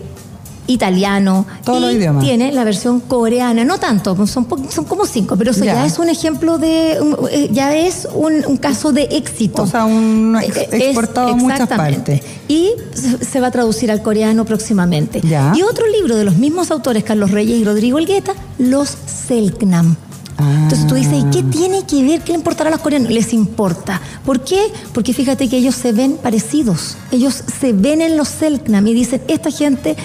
Speaker 7: italiano.
Speaker 1: Todos
Speaker 7: y
Speaker 1: los idiomas.
Speaker 7: tiene la versión coreana, no tanto, son, po- son como cinco, pero eso
Speaker 1: Ya.
Speaker 7: ya, es un ejemplo de, eh, ya es un, un caso de éxito.
Speaker 1: O sea, un ex-
Speaker 7: Eh, es-
Speaker 1: exportado a muchas partes.
Speaker 7: Y se se va a traducir al coreano próximamente.
Speaker 1: Ya.
Speaker 7: Y otro libro de los mismos autores, Carlos Reyes y Rodrigo Elgueta, Los Selknam. Entonces tú dices, ¿y qué tiene que ver? ¿Qué le importará a los coreanos? Les importa. ¿Por qué? Porque fíjate que ellos se ven parecidos. Ellos se ven en los Selknam y dicen, esta gente,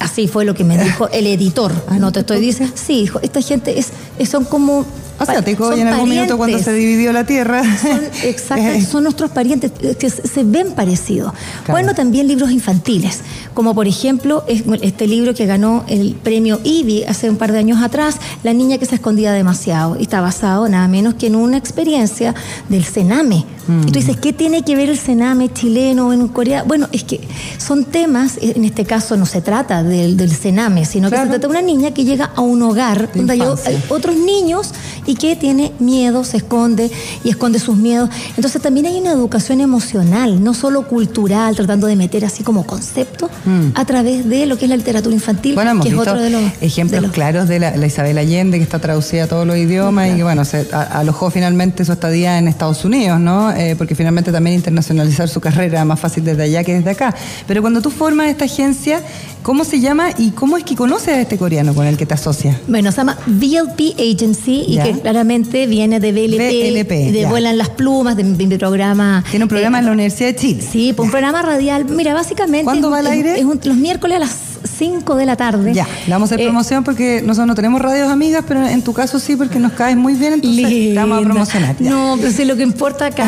Speaker 7: así fue lo que me dijo el editor.
Speaker 1: Ah,
Speaker 7: no te estoy diciendo. Sí, dijo, esta gente es- son como.
Speaker 1: Asiático,
Speaker 7: son
Speaker 1: y en algún minuto cuando se dividió la tierra.
Speaker 7: Son, exacto, son nuestros parientes eh, que se ven parecidos.
Speaker 1: Claro.
Speaker 7: Bueno, también libros infantiles, como por ejemplo es- este libro que ganó el premio IBI hace un par de años atrás, La niña que se escondía demasiado, y está basado nada menos que en una experiencia del Sename. Y tú dices, ¿qué tiene que ver el Sename chileno en Corea? Bueno, es que son temas, en este caso no se trata del, del Sename, sino que se trata de una niña que llega a un hogar
Speaker 1: De
Speaker 7: donde
Speaker 1: infancia.
Speaker 7: hay otros niños y que tiene miedo, se esconde y esconde sus miedos. Entonces también hay una educación emocional, no solo cultural, tratando de meter así como concepto a través de lo que es la literatura infantil,
Speaker 1: Mm. Bueno, hemos
Speaker 7: que es otro de los
Speaker 1: ejemplos
Speaker 7: de los-
Speaker 1: claros de la, la Isabel Allende, que está traducida a todos los idiomas y que, bueno, se a- alojó finalmente su estadía en Estados Unidos, ¿no? Eh, porque finalmente también internacionalizar su carrera más fácil desde allá que desde acá. Pero cuando tú formas esta agencia, ¿cómo se llama y cómo es que conoces a este coreano con el que te asocias?
Speaker 7: Bueno, se llama VLP Agency y
Speaker 1: Ya.
Speaker 7: que claramente viene de VLP,
Speaker 1: VLP,
Speaker 7: de
Speaker 1: ya.
Speaker 7: Vuelan las Plumas, de, mi programa.
Speaker 1: Tiene un programa
Speaker 7: eh,
Speaker 1: en la Universidad de Chile.
Speaker 7: Sí, pues un programa radial. Mira, básicamente.
Speaker 1: ¿Cuándo
Speaker 7: es
Speaker 1: va al
Speaker 7: es
Speaker 1: aire?
Speaker 7: es un- los miércoles a las 5 de la tarde.
Speaker 1: Ya, le vamos a hacer
Speaker 7: Eh,
Speaker 1: promoción porque nosotros no tenemos radios amigas, pero en tu caso sí, porque nos caes muy bien, entonces te vamos a
Speaker 7: Linda.
Speaker 1: promocionar. ya.
Speaker 7: No, pero sí, lo que importa acá,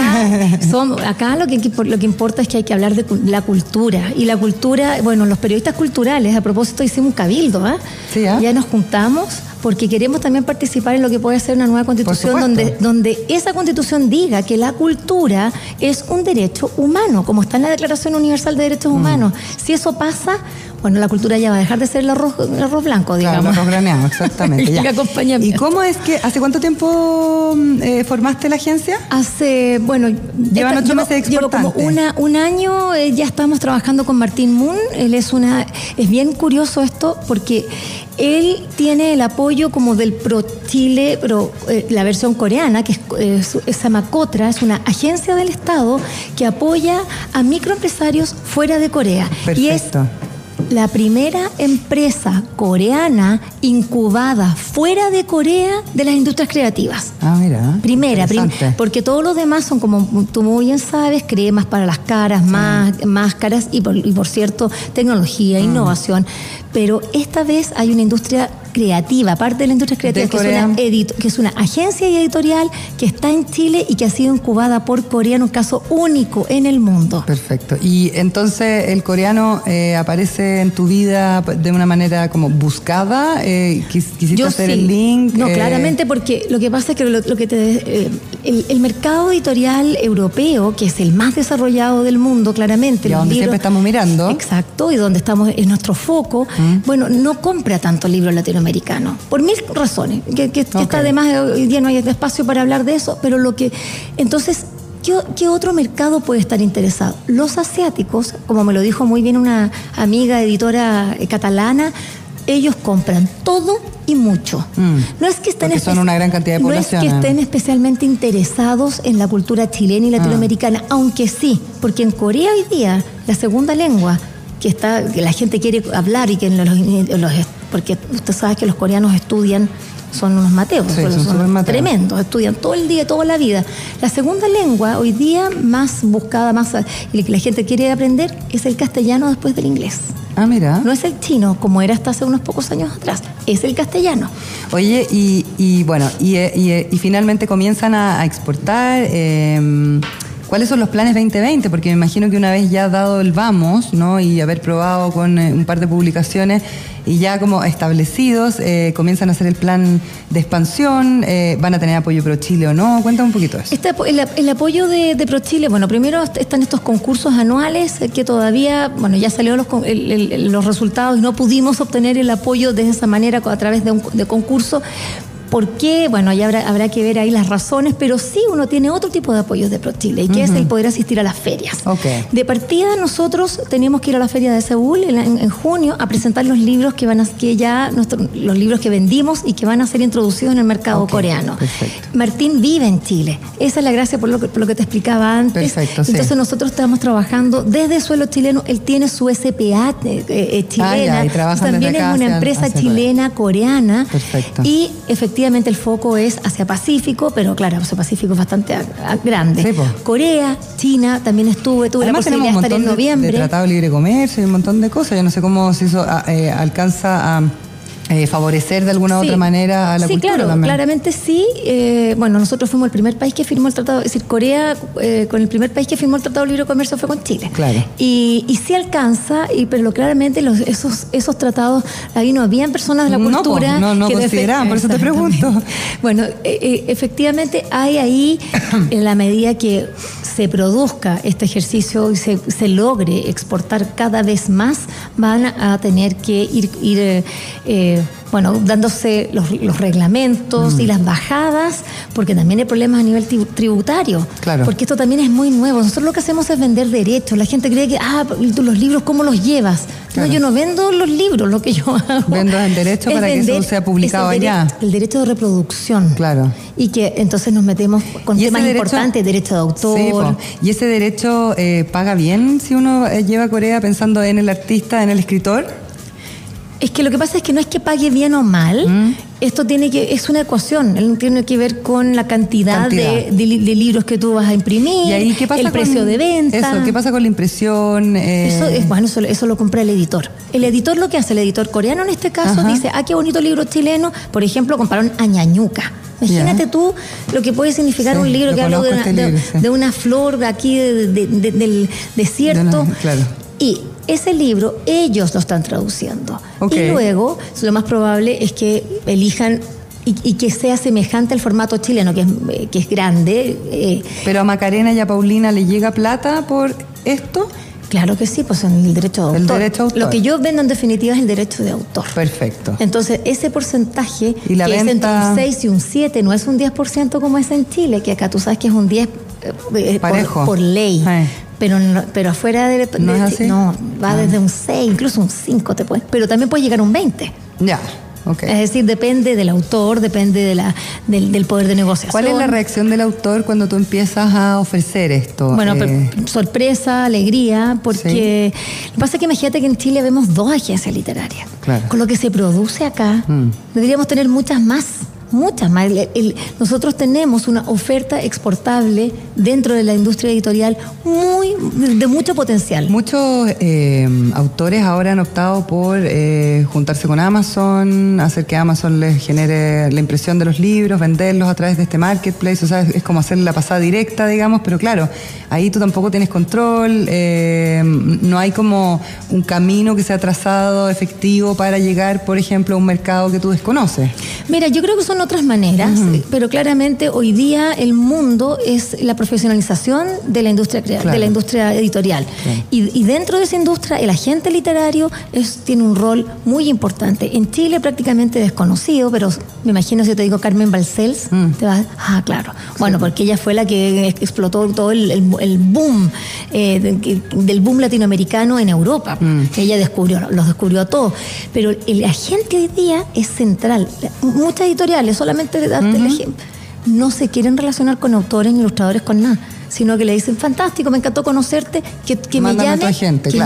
Speaker 7: son, acá lo que, lo que importa es que hay que hablar de la cultura. Y la cultura, bueno, los periodistas culturales, a propósito, hicimos un cabildo, ¿ah?
Speaker 1: Sí, ¿ah?
Speaker 7: Ya nos juntamos porque queremos también participar en lo que puede ser una nueva constitución donde, donde esa constitución diga que la cultura es un derecho humano, como está en la Declaración Universal de
Speaker 1: Mm.
Speaker 7: Derechos Humanos. Si eso pasa, bueno, la cultura ya va a dejar de ser el arroz, el arroz blanco, digamos.
Speaker 1: Claro, los graneados, exactamente. ya.
Speaker 7: El.
Speaker 1: ¿Y cómo es que, hace cuánto tiempo mm, eh, formaste la agencia?
Speaker 7: Hace, bueno,
Speaker 1: Llevan ocho
Speaker 7: llevo-
Speaker 1: meses
Speaker 7: llevo como una, un año, eh, ya estamos trabajando con Martín Moon. Él es una, es bien curioso esto porque él tiene el apoyo como del Pro Chile, pero eh, la versión coreana, que es, llama Cotra, es una agencia del Estado que apoya a microempresarios fuera de Corea. Y es
Speaker 1: Perfecto.
Speaker 7: La primera empresa coreana incubada fuera de Corea de las industrias creativas.
Speaker 1: Ah, mira.
Speaker 7: Primera, prim- porque todos los demás son como tú muy bien sabes, cremas para las caras, más, máscaras y por, y por cierto, tecnología, innovación. Pero esta vez hay una industria creativa, aparte de la industria creativa, que es, una edit- que es una agencia editorial que está en Chile y que ha sido incubada por Corea en un caso único en el mundo.
Speaker 1: Perfecto. Y entonces el coreano eh, aparece en tu vida de una manera como buscada. Eh, quis- quisiste hacer
Speaker 7: sí.
Speaker 1: el link.
Speaker 7: No,
Speaker 1: eh,
Speaker 7: claramente porque lo que pasa es que lo, lo que te, eh, el, el mercado editorial europeo, que es el más desarrollado del mundo, claramente.
Speaker 1: Y donde
Speaker 7: libros-
Speaker 1: siempre estamos mirando.
Speaker 7: Exacto, y donde estamos en nuestro foco. Bueno, no compra tanto libro latinoamericano, por mil razones, que, que- que
Speaker 1: Ok.
Speaker 7: está además, hoy día no hay espacio para hablar de eso, pero lo que... Entonces... ¿Qué, qué otro mercado puede estar interesado? Los asiáticos, como me lo dijo muy bien una amiga editora eh, catalana, ellos compran todo y mucho.
Speaker 1: Mm.
Speaker 7: No es que estén
Speaker 1: son
Speaker 7: espe-
Speaker 1: una gran cantidad de
Speaker 7: no es
Speaker 1: población,
Speaker 7: que
Speaker 1: ¿eh?
Speaker 7: estén especialmente interesados en la cultura chilena
Speaker 1: Ah.
Speaker 7: y latinoamericana, aunque sí, porque en Corea hoy día la segunda lengua que está que la gente quiere hablar y que en los, los- porque usted sabe que los coreanos estudian son unos mateos,
Speaker 1: Sí,
Speaker 7: son,
Speaker 1: son mateos.
Speaker 7: tremendos, estudian todo el día, toda la vida. La segunda lengua hoy día más buscada, más y que la gente quiere aprender es el castellano después del inglés.
Speaker 1: Ah, mira.
Speaker 7: No es el chino, como era hasta hace unos pocos años atrás, es el castellano.
Speaker 1: Oye, y, y bueno, y, eh, y, eh, y finalmente comienzan a, a exportar. eh, ¿Cuáles son los planes 2020? Porque me imagino que una vez ya dado el vamos, ¿no? Y haber probado con eh, un par de publicaciones y ya como establecidos, eh, comienzan a hacer el plan de expansión, eh, van a tener apoyo pro Chile o no. Cuéntame un poquito eso.
Speaker 7: Este el, el apoyo de, de ProChile, bueno, primero est- están estos concursos anuales que todavía, bueno, ya salieron los, los resultados y no pudimos obtener el apoyo de esa manera a través de un de concurso. ¿Por qué? Bueno, ya habrá, habrá que ver ahí las razones, pero sí uno tiene otro tipo de apoyos de ProChile y que es el poder asistir a las ferias. De partida nosotros tenemos que ir a la feria de Seúl en, junio a presentar los libros que van a, que ya nuestro- los libros que vendimos y que van a ser introducidos en el mercado coreano.
Speaker 1: perfecto.
Speaker 7: Martín vive en Chile. Esa es la gracia por lo que, por lo que te explicaba antes.
Speaker 1: Perfecto, sí.
Speaker 7: Entonces nosotros estamos trabajando desde suelo chileno. Él tiene su SPA eh, eh, chilena.
Speaker 1: Ah, ya, y
Speaker 7: También
Speaker 1: desde
Speaker 7: es
Speaker 1: acá
Speaker 7: una
Speaker 1: hacia-
Speaker 7: empresa chilena, coreana.
Speaker 1: Perfecto.
Speaker 7: Y efectivamente el foco es hacia Pacífico, pero claro, hacia Pacífico es bastante a- a- grande.
Speaker 1: Sí.
Speaker 7: Corea, China, también estuve, tuve
Speaker 1: Además
Speaker 7: la posibilidad de estar en
Speaker 1: montón de, de
Speaker 7: noviembre.
Speaker 1: tratado de libre comercio y un montón de cosas. Yo no sé cómo eso ah, eh, alcanza a eh, favorecer de alguna u
Speaker 7: Sí.
Speaker 1: otra manera a la
Speaker 7: sí,
Speaker 1: cultura
Speaker 7: claro,
Speaker 1: también.
Speaker 7: claramente sí. Eh, bueno, nosotros fuimos el primer país que firmó el tratado, es decir, Corea eh, con el primer país que firmó el tratado de libre comercio fue con Chile.
Speaker 1: Claro.
Speaker 7: Y, y sí alcanza, y, pero claramente los, esos, esos tratados, ahí no habían personas de la
Speaker 1: No,
Speaker 7: cultura.
Speaker 1: no, no
Speaker 7: que defe-
Speaker 1: consideraban, por eso te pregunto.
Speaker 7: Bueno, eh, eh, efectivamente hay ahí, en la medida que se produzca este ejercicio y se, se logre exportar cada vez más, van a tener que ir, ir eh, eh, bueno, dándose los, los reglamentos
Speaker 1: Mm.
Speaker 7: y las bajadas, porque también hay problemas a nivel tri- tributario.
Speaker 1: Claro.
Speaker 7: Porque esto también es muy nuevo. Nosotros lo que hacemos es vender derechos. La gente cree que, ah, ¿y tú los libros, ¿cómo los llevas?
Speaker 1: Claro.
Speaker 7: No, yo no vendo los libros, lo que yo hago.
Speaker 1: Vendo el derecho
Speaker 7: es
Speaker 1: para que eso sea publicado
Speaker 7: el
Speaker 1: allá.
Speaker 7: El derecho de reproducción.
Speaker 1: Claro.
Speaker 7: Y que entonces nos metemos con
Speaker 1: ¿Y ese
Speaker 7: temas
Speaker 1: derecho-
Speaker 7: importantes, derecho de autor.
Speaker 1: Sí, po. ¿Y ese derecho eh, paga bien si uno eh, lleva a Corea pensando en el artista, en el escritor?
Speaker 7: Es que lo que pasa es que no es que pague bien o mal.
Speaker 1: Mm.
Speaker 7: Esto tiene que es una ecuación, él tiene que ver con la cantidad,
Speaker 1: Cantidad.
Speaker 7: De, de li- de libros que tú vas a imprimir,
Speaker 1: ¿Y ahí qué pasa
Speaker 7: el
Speaker 1: con
Speaker 7: precio de venta.
Speaker 1: Eso, ¿qué pasa con la impresión? Eh,
Speaker 7: Eso es bueno, eso, eso lo compra el editor. El editor lo que hace, el editor coreano en este caso,
Speaker 1: Ajá.
Speaker 7: dice, ah, qué bonito libro chileno. Por ejemplo, compraron a Ñañuca. Imagínate tú lo que puede significar
Speaker 1: Sí,
Speaker 7: un libro que habla de
Speaker 1: este
Speaker 7: de- una flor de aquí de- de- de- del desierto.
Speaker 1: Una- claro.
Speaker 7: Y ese libro ellos lo están traduciendo. Y luego, lo más probable es que elijan y, y que sea semejante al formato chileno, que es, eh, que es grande. eh,
Speaker 1: Pero a Macarena y a Paulina le llega plata por esto.
Speaker 7: Claro que sí, pues en el derecho de
Speaker 1: El
Speaker 7: autor.
Speaker 1: derecho de autor.
Speaker 7: Lo que yo vendo en definitiva es el derecho de autor.
Speaker 1: Perfecto.
Speaker 7: Entonces, ese porcentaje,
Speaker 1: Y la
Speaker 7: que es entre un 6 y un 7, no es un 10% como es en Chile, que acá tú sabes que es un 10 eh, eh, por- ley. Pero, pero afuera de,
Speaker 1: ¿No
Speaker 7: de-
Speaker 1: es así?
Speaker 7: no, va
Speaker 1: Ah.
Speaker 7: desde un 6, incluso un 5 te puede, pero también puede llegar a un 20.
Speaker 1: Ya.
Speaker 7: Es decir, depende del autor, depende de la, del, poder de negociación.
Speaker 1: ¿Cuál es la reacción del autor cuando tú empiezas a ofrecer esto?
Speaker 7: Bueno, eh, sorpresa, alegría, porque lo que pasa es que imagínate que en Chile vemos dos agencias literarias. Con lo que se produce acá, mm. deberíamos tener muchas más muchas más. nosotros tenemos una oferta exportable dentro de la industria editorial muy de mucho potencial.
Speaker 1: Muchos eh, autores ahora han optado por eh, juntarse con Amazon, hacer que Amazon les genere la impresión de los libros, venderlos a través de este marketplace. O sea, es, como hacer la pasada directa, digamos, pero claro, ahí tú tampoco tienes control, eh, no hay como un camino que sea trazado efectivo para llegar, por ejemplo, a un mercado que tú desconoces.
Speaker 7: Mira, yo creo que son otras maneras, pero claramente hoy día el mundo es la profesionalización de la industria de la industria editorial. Y, dentro de esa industria, el agente literario es, tiene un rol muy importante. En Chile prácticamente desconocido, pero me imagino si te digo Carmen Balcells, mm. te vas, ah, claro. Bueno, porque ella fue la que explotó todo el, boom eh, del boom latinoamericano en Europa. Mm. Ella descubrió, los descubrió a todos. Pero el agente hoy día es central. Muchas editoriales solamente de darte el ejemplo, no se quieren relacionar con autores ni ilustradores con nada sino que le dicen, fantástico, me encantó conocerte, que, que me llame,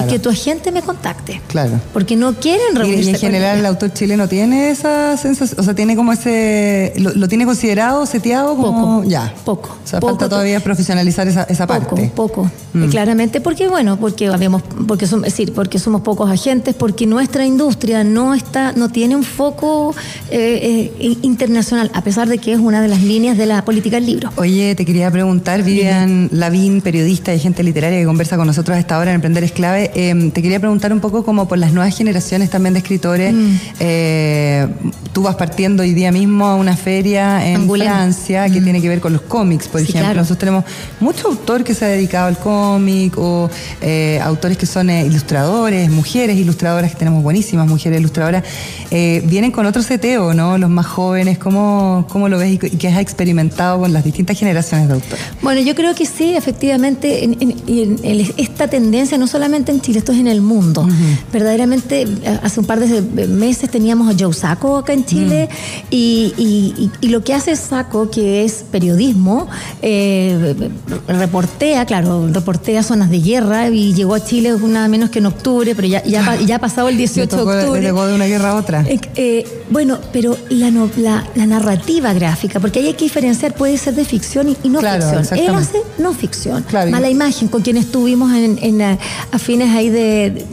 Speaker 7: que, tu agente me contacte.
Speaker 1: Claro.
Speaker 7: Porque no quieren
Speaker 1: reunirse. Y, en general el autor chileno tiene esa sensación, o sea, tiene como ese, lo, tiene considerado, seteado como
Speaker 7: poco,
Speaker 1: ya.
Speaker 7: Poco.
Speaker 1: O sea, falta todavía profesionalizar esa, esa parte.
Speaker 7: Poco, mm. claramente, porque bueno, porque habíamos, porque somos, es decir, porque somos pocos agentes, porque nuestra industria no está, no tiene un foco eh, eh, internacional, a pesar de que es una de las líneas de la política del libro.
Speaker 1: Oye, te quería preguntar, Vivian. Lavín, periodista y gente literaria que conversa con nosotros a esta hora en Emprender es clave. Em, te quería preguntar un poco como por las nuevas generaciones también de escritores. Mm. Eh, tú vas partiendo hoy día mismo a una feria en Francia que mm. tiene que ver con los cómics, por ejemplo. Nosotros tenemos mucho autor que se ha dedicado al cómic o eh, autores que son eh, ilustradores, mujeres ilustradoras, que tenemos buenísimas mujeres ilustradoras. vienen con otro seteo, ¿no? Los más jóvenes. ¿Cómo, cómo lo ves y qué has experimentado con las distintas generaciones de autores?
Speaker 7: Bueno, yo creo que sí, efectivamente, en, esta tendencia no solamente en Chile, esto es en el mundo. Verdaderamente, hace un par de meses teníamos a Joe Sacco acá en Chile y, lo que hace Sacco, que es periodismo, eh, reportea, claro, reportea zonas de guerra y llegó a Chile nada menos que en octubre, pero ya, ya, ha pasado el 18 de octubre.
Speaker 1: Llegó de una guerra a otra.
Speaker 7: Eh, eh, bueno, pero la, la, narrativa gráfica, porque hay que diferenciar, puede ser de ficción y, no ficción. Él hace no ficción. Mala imagen, con quien estuvimos en, a fines ahí de,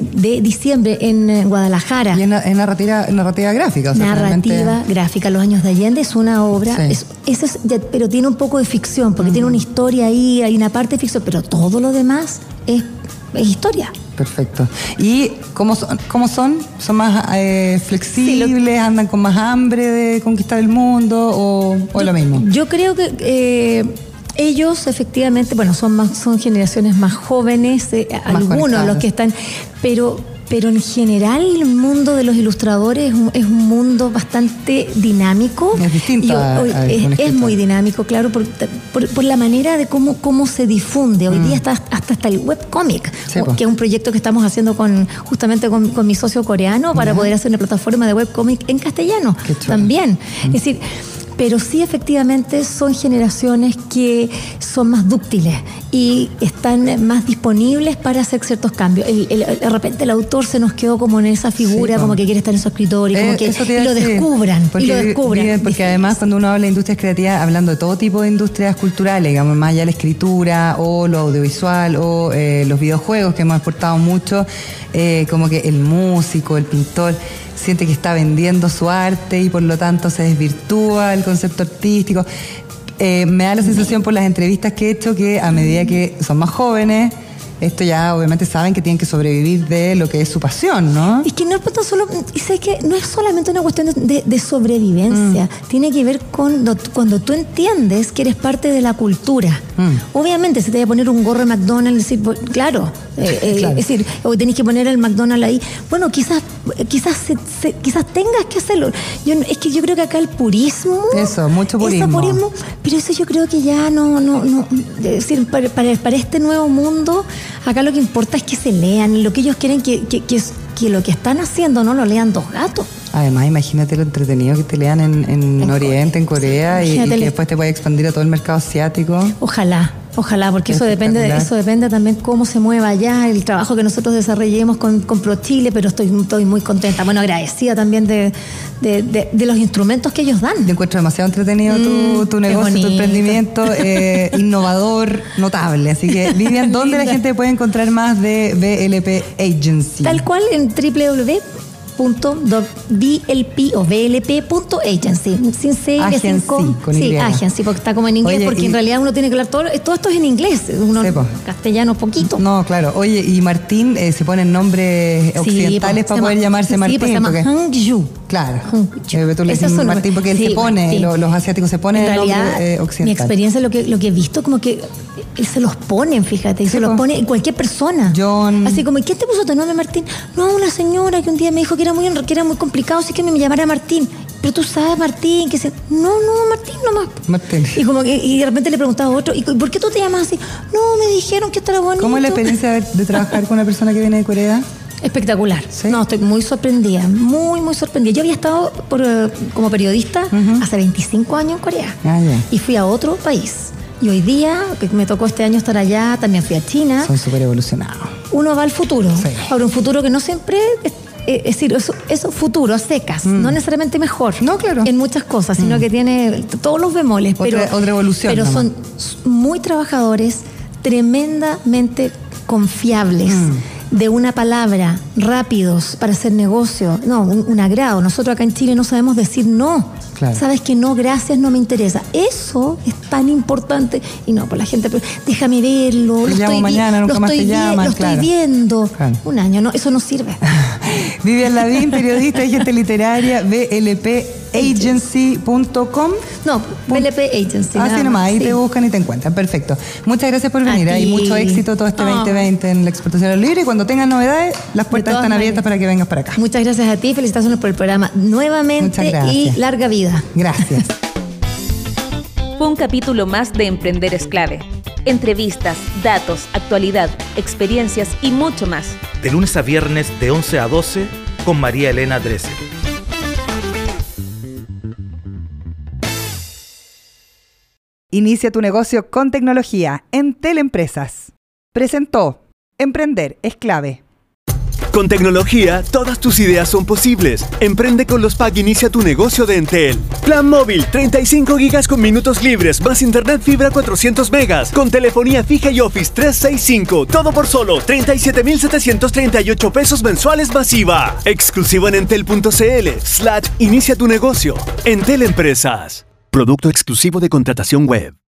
Speaker 7: diciembre en Guadalajara.
Speaker 1: Y en, narrativa, narrativa gráfica.
Speaker 7: narrativa gráfica, Los Años de Allende es una obra, es, pero tiene un poco de ficción, porque tiene una historia ahí, hay una parte de ficción, pero todo lo demás es, historia.
Speaker 1: Perfecto. ¿Y cómo son? Cómo son? ¿Son más eh, flexibles? ¿Andan con más hambre de conquistar el mundo? ¿O, o lo mismo?
Speaker 7: Yo creo que eh, ellos efectivamente, bueno, son más, son generaciones más jóvenes, eh, algunos los que están, pero pero en general el mundo de los ilustradores es un, mundo bastante dinámico.
Speaker 1: Es distinto.
Speaker 7: es, muy dinámico, claro, por, por, la manera de cómo, cómo se difunde. Hoy día mm. está hasta, hasta el webcomic, que es un proyecto que estamos haciendo con justamente con, mi socio coreano para poder hacer una plataforma de webcomic en castellano también. Mm. Es decir, pero sí efectivamente son generaciones que son más dúctiles y están más disponibles para hacer ciertos cambios. de repente el autor se nos quedó como en esa figura, como que quiere estar en su escritorio, como eh, que lo descubran.
Speaker 1: Porque,
Speaker 7: y lo descubran.
Speaker 1: porque además cuando uno habla de industrias creativas, hablando de todo tipo de industrias culturales, digamos, más allá de la escritura o lo audiovisual o eh, los videojuegos que hemos exportado mucho, eh, como que el músico, el pintor siente que está vendiendo su arte y por lo tanto se desvirtúa el concepto artístico. Eh, me da la sensación por las entrevistas que he hecho que a medida que son más jóvenes, esto ya obviamente saben que tienen que sobrevivir de lo que es su pasión, ¿no?
Speaker 7: Es que no es solo, sé que no es solamente una cuestión de, sobrevivencia, mm. tiene que ver con cuando tú entiendes que eres parte de la cultura. Mm. Obviamente, si te voy a poner un gorro de McDonald's, decir, claro, eh, eh, es decir, o tenés que poner el McDonald's ahí. Bueno, quizás, quizás, quizás tengas que hacerlo. Yo, es que yo creo que acá el purismo.
Speaker 1: Eso, mucho purismo.
Speaker 7: pero eso yo creo que ya no, no, no. Es decir, para, para este nuevo mundo Acá lo que importa es que se lean, lo que ellos quieren que, que, que, que lo que están haciendo no lo lean dos gatos.
Speaker 1: Además, imagínate lo entretenido que te lean en, en,
Speaker 7: En
Speaker 1: Oriente, en Corea, y, que después te puede expandir a todo el mercado asiático.
Speaker 7: Ojalá, ojalá, porque eso depende, eso depende también cómo se mueva allá, el trabajo que nosotros desarrollemos con, con ProChile, pero estoy, estoy muy contenta, bueno, agradecida también de, de- de- de los instrumentos que ellos dan.
Speaker 1: Yo encuentro demasiado entretenido tu,
Speaker 7: Mm,
Speaker 1: tu negocio, tu emprendimiento, eh, innovador, notable. Así que, Vivian, ¿dónde la gente puede encontrar más de BLP Agency?
Speaker 7: Tal cual en www.blp o blp.agency, sin C
Speaker 1: Agency,
Speaker 7: sin com.
Speaker 1: con
Speaker 7: Sí,
Speaker 1: Y.
Speaker 7: agency, porque está como en inglés,
Speaker 1: Oye,
Speaker 7: porque
Speaker 1: y-
Speaker 7: en realidad uno tiene que hablar todo, todo esto es en inglés, uno
Speaker 1: Sí, po.
Speaker 7: castellano poquito.
Speaker 1: No, claro. Oye, y Martín eh, se ponen nombres
Speaker 7: Sí,
Speaker 1: occidentales
Speaker 7: po,
Speaker 1: para poder
Speaker 7: llama-
Speaker 1: llamarse
Speaker 7: sí,
Speaker 1: Martín.
Speaker 7: pues se llama
Speaker 1: porque-
Speaker 7: Hangyu.
Speaker 1: Claro.
Speaker 7: Hangyu.
Speaker 1: Eh, dices
Speaker 7: es
Speaker 1: Martín porque él
Speaker 7: Sí,
Speaker 1: se pone, lo- los asiáticos se ponen
Speaker 7: en
Speaker 1: nombre
Speaker 7: realidad,
Speaker 1: eh,
Speaker 7: mi
Speaker 1: occidental.
Speaker 7: experiencia, lo que, lo que he visto, como que él se los ponen, fíjate, y
Speaker 1: Sí,
Speaker 7: se los
Speaker 1: po.
Speaker 7: pone cualquier persona.
Speaker 1: John.
Speaker 7: Así como, ¿y quién te puso tu nombre, Martín? No, una señora que un día me dijo que era muy, que era muy complicado, así que me llamara Martín. Pero tú sabes, Martín, que se... No, no, Martín nomás.
Speaker 1: Martín.
Speaker 7: Y como que, y de repente le preguntaba a otro, ¿y por qué tú te llamas así? No, me dijeron que esto era bonito.
Speaker 1: ¿Cómo es la experiencia de, de trabajar con una persona que viene de Corea?
Speaker 7: Espectacular.
Speaker 1: ¿Sí?
Speaker 7: No, estoy muy sorprendida, muy, muy sorprendida. Yo había estado por, eh, como periodista hace 25 años en Corea
Speaker 1: Ah,
Speaker 7: y fui a otro país. Y hoy día, que me tocó este año estar allá, también fui a China.
Speaker 1: Son súper evolucionados.
Speaker 7: Uno va al futuro.
Speaker 1: Sí.
Speaker 7: Ahora, un futuro que no siempre es, es decir, es, es un futuro a secas, no necesariamente mejor.
Speaker 1: Mm. No, claro. Mm.
Speaker 7: En muchas cosas, sino que tiene todos los bemoles.
Speaker 1: Otra-
Speaker 7: pero,
Speaker 1: otra evolución
Speaker 7: Pero
Speaker 1: nomás.
Speaker 7: son muy trabajadores, tremendamente confiables.
Speaker 1: Mm.
Speaker 7: De una palabra, rápidos para hacer negocio. No, un, un agrado. Nosotros acá en Chile no sabemos decir no.
Speaker 1: Claro.
Speaker 7: Sabes que no, gracias, no me interesa. Eso es tan importante. Y no, pues la gente, pero déjame verlo.
Speaker 1: Te
Speaker 7: lo
Speaker 1: llamo
Speaker 7: estoy
Speaker 1: mañana, nunca
Speaker 7: lo
Speaker 1: más
Speaker 7: estoy
Speaker 1: te
Speaker 7: vi-
Speaker 1: llaman,
Speaker 7: Lo estoy viendo.
Speaker 1: Claro.
Speaker 7: Un año, no, eso no sirve.
Speaker 1: Vivian Lavín, periodista y gente literaria, blpagency.com.
Speaker 7: No, BLP Agency.
Speaker 1: Así nomás,
Speaker 7: más,
Speaker 1: ahí
Speaker 7: sí.
Speaker 1: te buscan y te encuentran. Perfecto. Muchas gracias por venir. Hay
Speaker 7: ti.
Speaker 1: mucho éxito todo este
Speaker 7: Ah.
Speaker 1: 2020 en la exportación del libro y cuando tengan novedades, las puertas están abiertas
Speaker 7: maneras.
Speaker 1: para que vengas para acá.
Speaker 7: Muchas gracias a ti, felicitaciones por el programa nuevamente
Speaker 1: Muchas gracias.
Speaker 7: y larga vida.
Speaker 1: Gracias.
Speaker 2: Fue un capítulo más de Emprender es clave. Entrevistas, datos, actualidad, experiencias y mucho más.
Speaker 3: De lunes a viernes de 11 a 12 con María Elena Drese.
Speaker 6: Inicia tu negocio con tecnología en Teleempresas. Presentó Emprender es clave.
Speaker 8: Con tecnología, todas tus ideas son posibles. Emprende con los PAC Inicia tu negocio de Entel. Plan móvil, 35 gigas con minutos libres, más internet fibra 400 megas, con telefonía fija y Office 365. Todo por solo 37,738 pesos mensuales masiva. Exclusivo en entel.cl. Slash Inicia tu negocio. Entel Empresas. Producto exclusivo de contratación web.